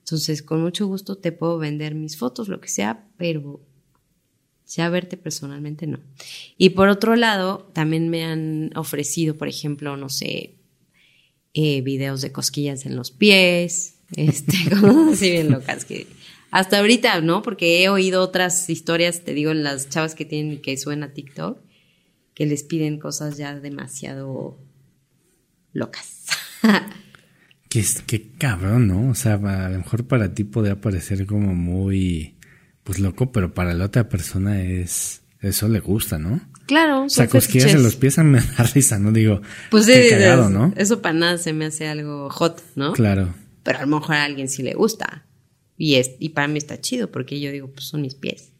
Entonces, con mucho gusto te puedo vender mis fotos, lo que sea, pero ya verte personalmente no. Y por otro lado, también me han ofrecido, por ejemplo, no sé, eh, videos de cosquillas en los pies, este, cosas así bien locas que hasta ahorita, ¿no? Porque he oído otras historias, te digo, en las chavas que tienen que suben a TikTok, que les piden cosas ya demasiado locas. Que, es- que cabrón, ¿no? O sea, a lo mejor para ti podría parecer como muy, pues loco, pero para la otra persona es, eso le gusta, ¿no? claro, O sea, cosquillas en los pies a mí me da risa, ¿no? Digo, Pues cagado, sí, ¿no? Eso para nada se me hace algo hot, ¿no? Claro. Pero a lo mejor a alguien sí le gusta. Y, es, y para mí está chido, porque yo digo, pues son mis pies,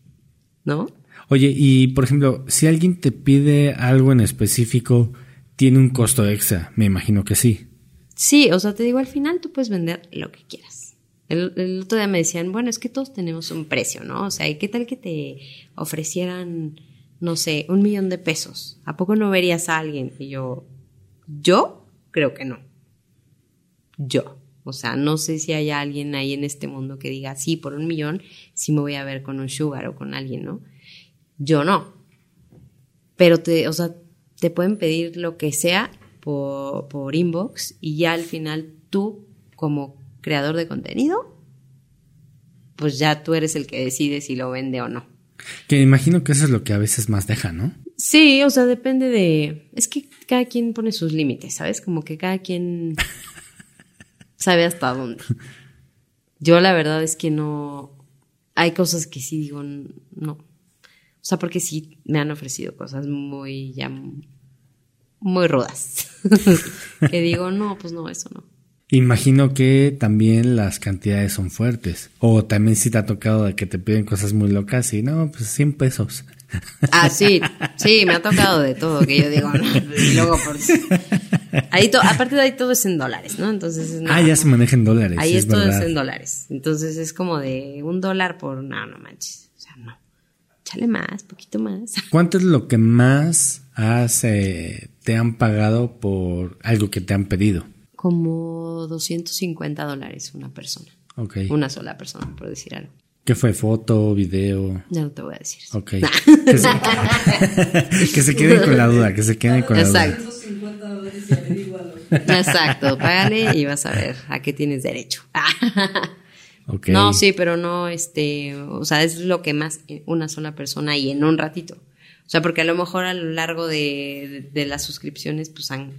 ¿no? Oye, y por ejemplo, si alguien te pide algo en específico, ¿tiene un costo extra? Me imagino que sí. Sí, o sea, te digo, al final tú puedes vender lo que quieras. El, el otro día me decían, bueno, es que todos tenemos un precio, ¿no? O sea, ¿y qué tal que te ofrecieran, no sé, un millón de pesos? ¿A poco no verías a alguien? Y yo, yo creo que no. Yo. O sea, no sé si hay alguien ahí en este mundo que diga, sí, por un millón, sí me voy a ver con un sugar o con alguien, ¿no? Yo no. Pero te, o sea, te pueden pedir lo que sea por, por inbox y ya al final tú, como creador de contenido, pues ya tú eres el que decide si lo vende o no. Que imagino que eso es lo que a veces más deja, ¿no? Sí, o sea, depende de... Es que cada quien pone sus límites, ¿sabes? Como que cada quien sabe hasta dónde. Yo la verdad es que no... Hay cosas que sí digo, no. O sea, porque sí me han ofrecido cosas muy, ya, muy rudas. que digo, no, pues no, eso no. Imagino que también las cantidades son fuertes. O también si te ha tocado que te piden cosas muy locas y no, pues 100 pesos. Ah, sí, sí, me ha tocado de todo, que yo digo, no, y luego por... Ahí to- aparte de ahí todo es en dólares, ¿no? Entonces... no, ah, ya se maneja en dólares. Ahí es todo es en dólares. Entonces es como de un dólar por... No, no manches. O sea, no. échale más, poquito más. ¿Cuánto es lo que más has, eh, te han pagado por algo que te han pedido? Como 250 dólares una persona. Ok. Una sola persona, por decir algo. ¿Qué fue? ¿Foto, video? Ya no te voy a decir. Ok. que, se, que se queden con la duda, que se queden con la duda. Exacto. Exacto, págale y vas a ver a qué tienes derecho. Ok. No, sí, pero no, este, o sea, es lo que más una sola persona y en un ratito. O sea, porque a lo mejor a lo largo de, de, de las suscripciones, pues han,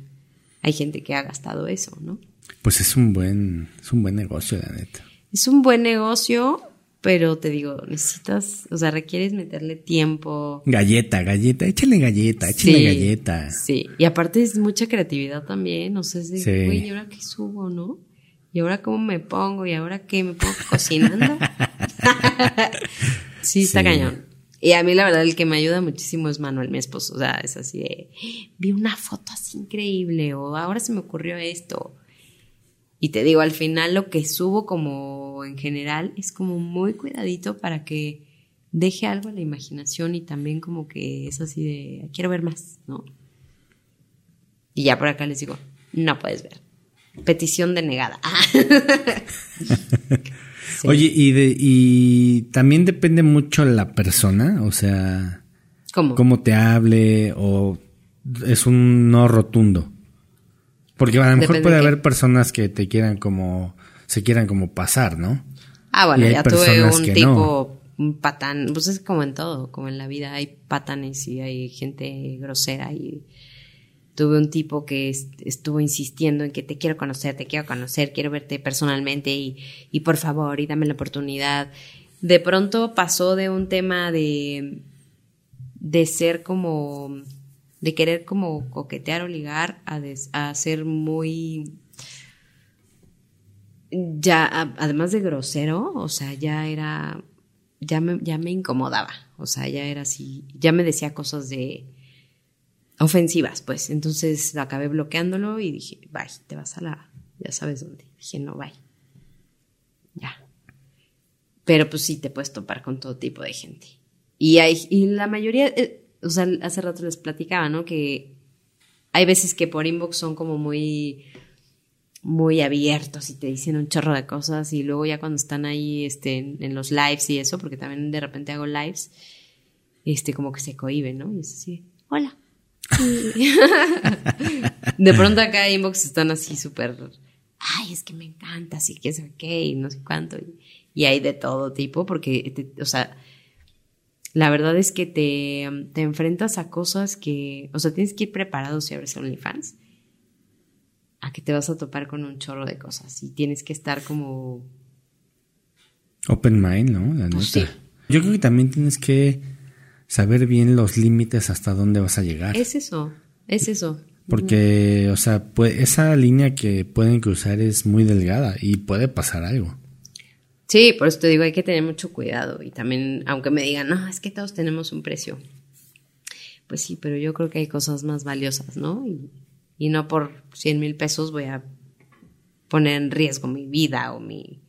hay gente que ha gastado eso, ¿no? Pues es un buen, es un buen negocio, la neta. Es un buen negocio, pero te digo, necesitas, o sea, requieres meterle tiempo. Galleta, galleta, échale galleta, échale Sí, galleta. Sí, y aparte es mucha creatividad también, o sea, es de, Sí. güey, ¿y ahora qué subo, no? ¿Y ahora cómo me pongo? ¿Y ahora qué? ¿Me pongo cocinando? sí, está Sí. cañón. Y a mí la verdad el que me ayuda muchísimo es Manuel, mi esposo. O sea, es así de, vi una foto así increíble o ahora se me ocurrió esto. Y te digo, al final lo que subo como en general es como muy cuidadito para que deje algo a la imaginación y también como que es así de, quiero ver más, ¿no? Y ya por acá les digo, no puedes ver. Petición denegada. Sí. Oye, y, de, y también depende mucho la persona, o sea, ¿Cómo? cómo te hable o es un no rotundo. Porque a lo mejor Depende puede qué. haber personas que te quieran como, se quieran como pasar, ¿no? Ah, bueno, ya tuve un tipo, un patán, pues es como en todo, como en la vida hay patanes y hay gente grosera y tuve un tipo que est- estuvo insistiendo en que te quiero conocer, te quiero conocer, quiero verte personalmente y, y por favor, y dame la oportunidad. De pronto pasó de un tema de, de ser como, de querer como coquetear o ligar a, des- a ser muy ya, además de grosero, o sea, ya era, ya me, ya me incomodaba, o sea, ya era así, ya me decía cosas de ofensivas, pues, entonces acabé bloqueándolo y dije, bye, te vas a la, ya sabes dónde, dije, no, bye, ya. Pero pues sí, te puedes topar con todo tipo de gente. Y hay, y la mayoría, eh, o sea, hace rato les platicaba, ¿no? Que hay veces que por inbox son como muy, muy abiertos y te dicen un chorro de cosas y luego ya cuando están ahí este, en, los lives y eso, porque también de repente hago lives, este, como que se cohiben, ¿no? Y es así, hola. De pronto acá inbox están así súper, ay, es que me encanta, así que es ok, no sé cuánto. Y, hay de todo tipo, porque, o sea, la verdad es que te, te enfrentas a cosas que, o sea, tienes que ir preparado si abres OnlyFans a que te vas a topar con un chorro de cosas y tienes que estar como Open mind, ¿no? La neta. Pues sí. Yo creo que también tienes que saber bien los límites hasta dónde vas a llegar. es eso, es eso. Porque, o sea, pues, esa línea que pueden cruzar es muy delgada y puede pasar algo. Sí, por eso te digo, hay que tener mucho cuidado y también, aunque me digan, no, es que todos tenemos un precio. Pues sí, pero yo creo que hay cosas más valiosas, ¿no? Y, no por 100 mil pesos voy a poner en riesgo mi vida o mi...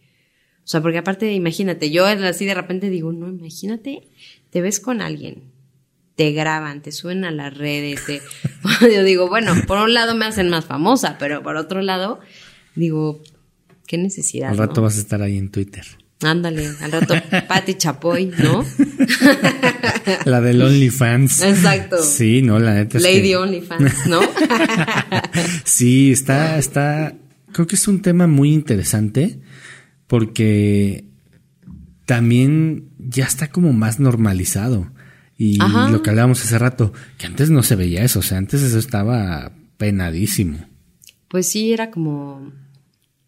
O sea, porque aparte, imagínate, yo así de repente digo, no, imagínate, te ves con alguien, te graban, te suben a las redes, te... yo digo, bueno, por un lado me hacen más famosa, pero por otro lado, digo, qué necesidad. Al rato ¿no? vas a estar ahí en Twitter. Ándale, al rato Pati Chapoy, ¿no? La del OnlyFans. Exacto. Sí, no, la neta es Lady que- OnlyFans, ¿no? Sí, está, está, creo que es un tema muy interesante porque también ya está como más normalizado. Y Ajá. lo que hablábamos hace rato, que antes no se veía eso, o sea, antes eso estaba penadísimo. Pues sí, era como,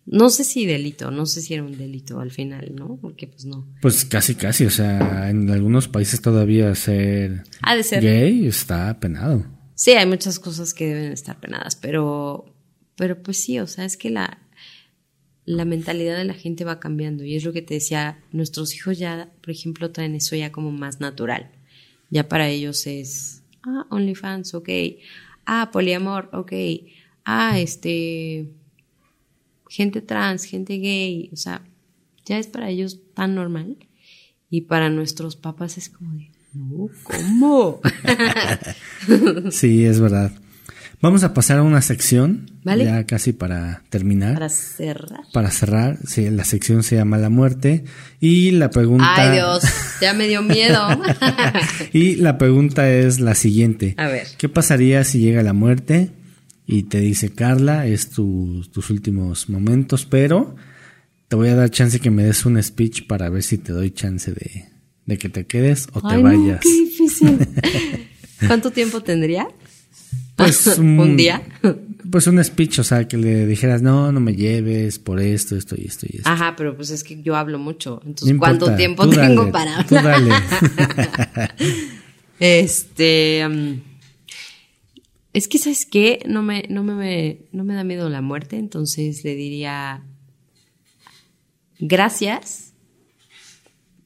no sé si delito, no sé si era un delito al final, ¿no? Porque pues no. Pues casi, casi, o sea, en algunos países todavía ser Ha de ser. gay está penado. Sí, hay muchas cosas que deben estar penadas, pero, pero pues sí, o sea, es que la, la mentalidad de la gente va cambiando y es lo que te decía, nuestros hijos ya, por ejemplo, traen eso ya como más natural. Ya para ellos es, ah, OnlyFans, ok, ah, poliamor, ok, ah, este, gente trans, gente gay, o sea, ya es para ellos tan normal y para nuestros papás es como de, No, ¿Cómo? Sí, es verdad. Vamos a pasar a una sección, Vale. ya casi para terminar. Para cerrar. Para cerrar, sí, la sección se llama La muerte y la pregunta Ay, Dios, ya me dio miedo. y la pregunta es la siguiente. A ver. ¿Qué pasaría si llega la muerte y te dice Carla, es tu- tus últimos momentos, pero te voy a dar chance que me des un speech para ver si te doy chance de, de que te quedes o te Ay, no, vayas? qué difícil. ¿Cuánto tiempo tendría? Pues ¿Un día? Pues un speech, o sea, que le dijeras, no, no me lleves por esto, esto y esto y esto. Ajá, pero pues es que yo hablo mucho. No Entonces, importa, ¿cuánto tiempo tú tengo dale, para tú hablar? dale. Este. mm, es que, ¿sabes qué? No me, no, me, no me da miedo la muerte, entonces le diría. Gracias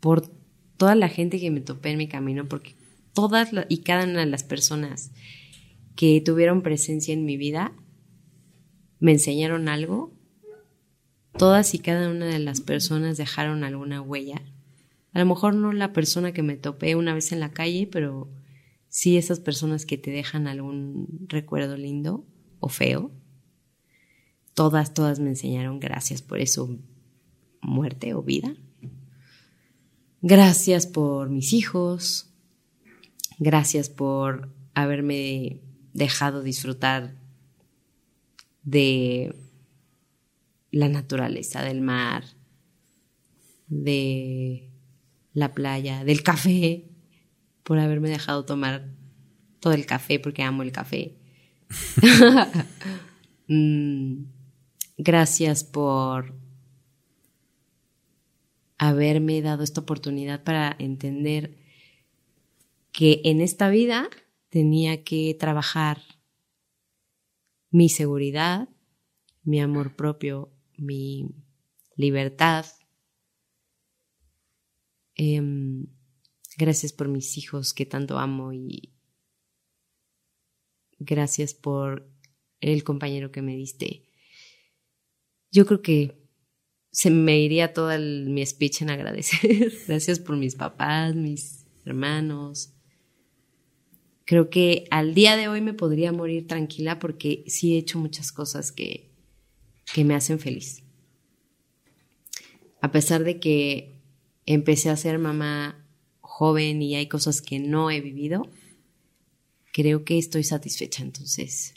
por toda la gente que me topé en mi camino, porque todas y cada una de las personas que tuvieron presencia en mi vida me enseñaron algo. Todas y cada una de las personas dejaron alguna huella. A lo mejor no la persona que me topé una vez en la calle, pero sí esas personas que te dejan algún recuerdo lindo o feo. Todas, todas me enseñaron gracias por eso, muerte o vida. Gracias por mis hijos. Gracias por haberme dejado disfrutar de la naturaleza, del mar, de la playa, del café, por haberme dejado tomar todo el café porque amo el café. Mm, Gracias por haberme dado esta oportunidad para entender que en esta vida tenía que trabajar mi seguridad, mi amor propio, mi libertad. Em, gracias por mis hijos que tanto amo y gracias por el compañero que me diste. Yo creo que se me iría todo mi speech en agradecer. gracias por mis papás, mis hermanos. Creo que al día de hoy me podría morir tranquila porque sí he hecho muchas cosas que, que me hacen feliz. A pesar de que empecé a ser mamá joven y hay cosas que no he vivido, creo que estoy satisfecha. Entonces,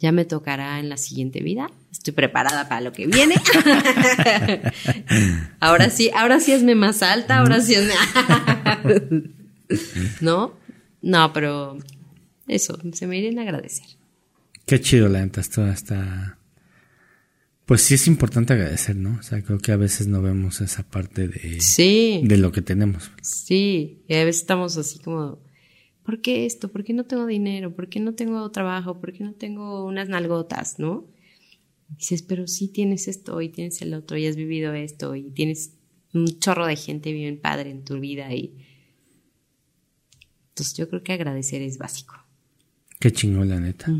ya me tocará en la siguiente vida. Estoy preparada para lo que viene. ahora sí, ahora sí esme más alta, ahora sí es... ¿No? No, pero eso, se me irían a agradecer. Qué chido, la neta, esto está... Pues sí es importante agradecer, ¿no? O sea, creo que a veces no vemos esa parte de, Sí. de lo que tenemos. Sí, y a veces estamos así como, ¿por qué esto? ¿Por qué no tengo dinero? ¿Por qué no tengo trabajo? ¿Por qué no tengo unas nalgotas? ¿No? Dices, pero sí tienes esto y tienes el otro y has vivido esto y tienes un chorro de gente bien padre en tu vida y entonces yo creo que agradecer es básico. Qué chingón, la neta.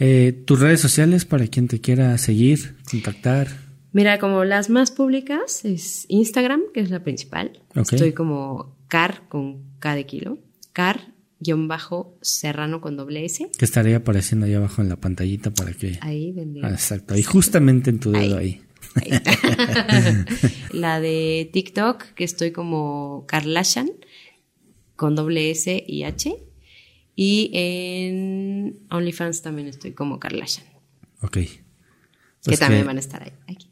Eh, Tus redes sociales para quien te quiera seguir, contactar. Mira, como las más públicas es Instagram, que es la principal. Estoy como car con K de kilo. Car guion bajo serrano con doble S. Que estaría apareciendo ahí abajo en la pantallita para que... Ahí vendría. Ah, exacto, ahí justamente en tu dedo ahí. Ahí está. la de TikTok, que estoy como Karlashan, con doble S y H. Y en OnlyFans también estoy como Karlashan, Ok. que también que- van a estar ahí. Aquí.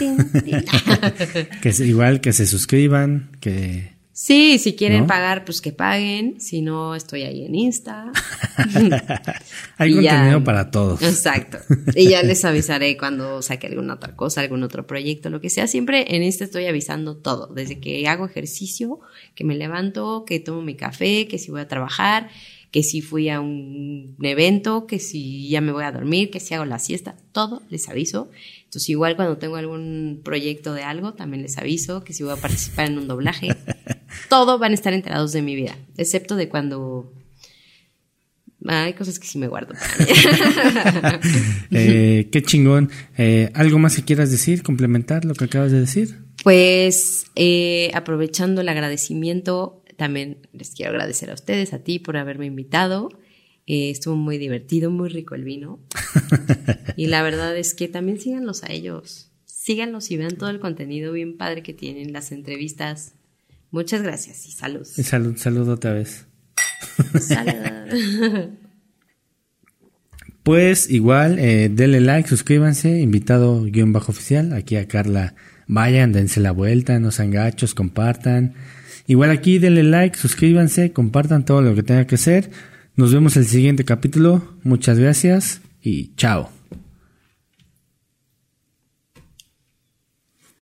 Que se- igual que se suscriban, que... sí, si quieren ¿No? pagar, pues que paguen. Si no, estoy ahí en Insta. Hay Y ya- contenido para todos. Exacto. Y ya les avisaré cuando saque alguna otra cosa, algún otro proyecto, lo que sea. Siempre en Insta estoy avisando todo. Desde que hago ejercicio, que me levanto, que tomo mi café, que si voy a trabajar, que si fui a un evento, que si ya me voy a dormir, que si hago la siesta. Todo les aviso. Entonces, igual cuando tengo algún proyecto de algo, también les aviso que si voy a participar en un doblaje. todo van a estar enterados de mi vida, excepto de cuando hay cosas que sí me guardo. Eh, qué chingón. Eh, ¿Algo más que quieras decir? ¿Complementar lo que acabas de decir? Pues eh, aprovechando el agradecimiento, También les quiero agradecer a ustedes, a ti por haberme invitado. Eh, estuvo muy divertido, muy rico el vino. y la verdad es que también síganlos a ellos. Síganlos y vean todo el contenido bien padre que tienen, las entrevistas. Muchas gracias y salud. Y salud, salud otra vez. Salud. Pues igual, eh, denle like, suscríbanse, invitado guion bajo oficial, aquí a Carla, vayan, dense la vuelta, no sean gachos, compartan. Igual aquí denle like, suscríbanse, compartan todo lo que tenga que hacer. Nos vemos el siguiente capítulo, muchas gracias y chao.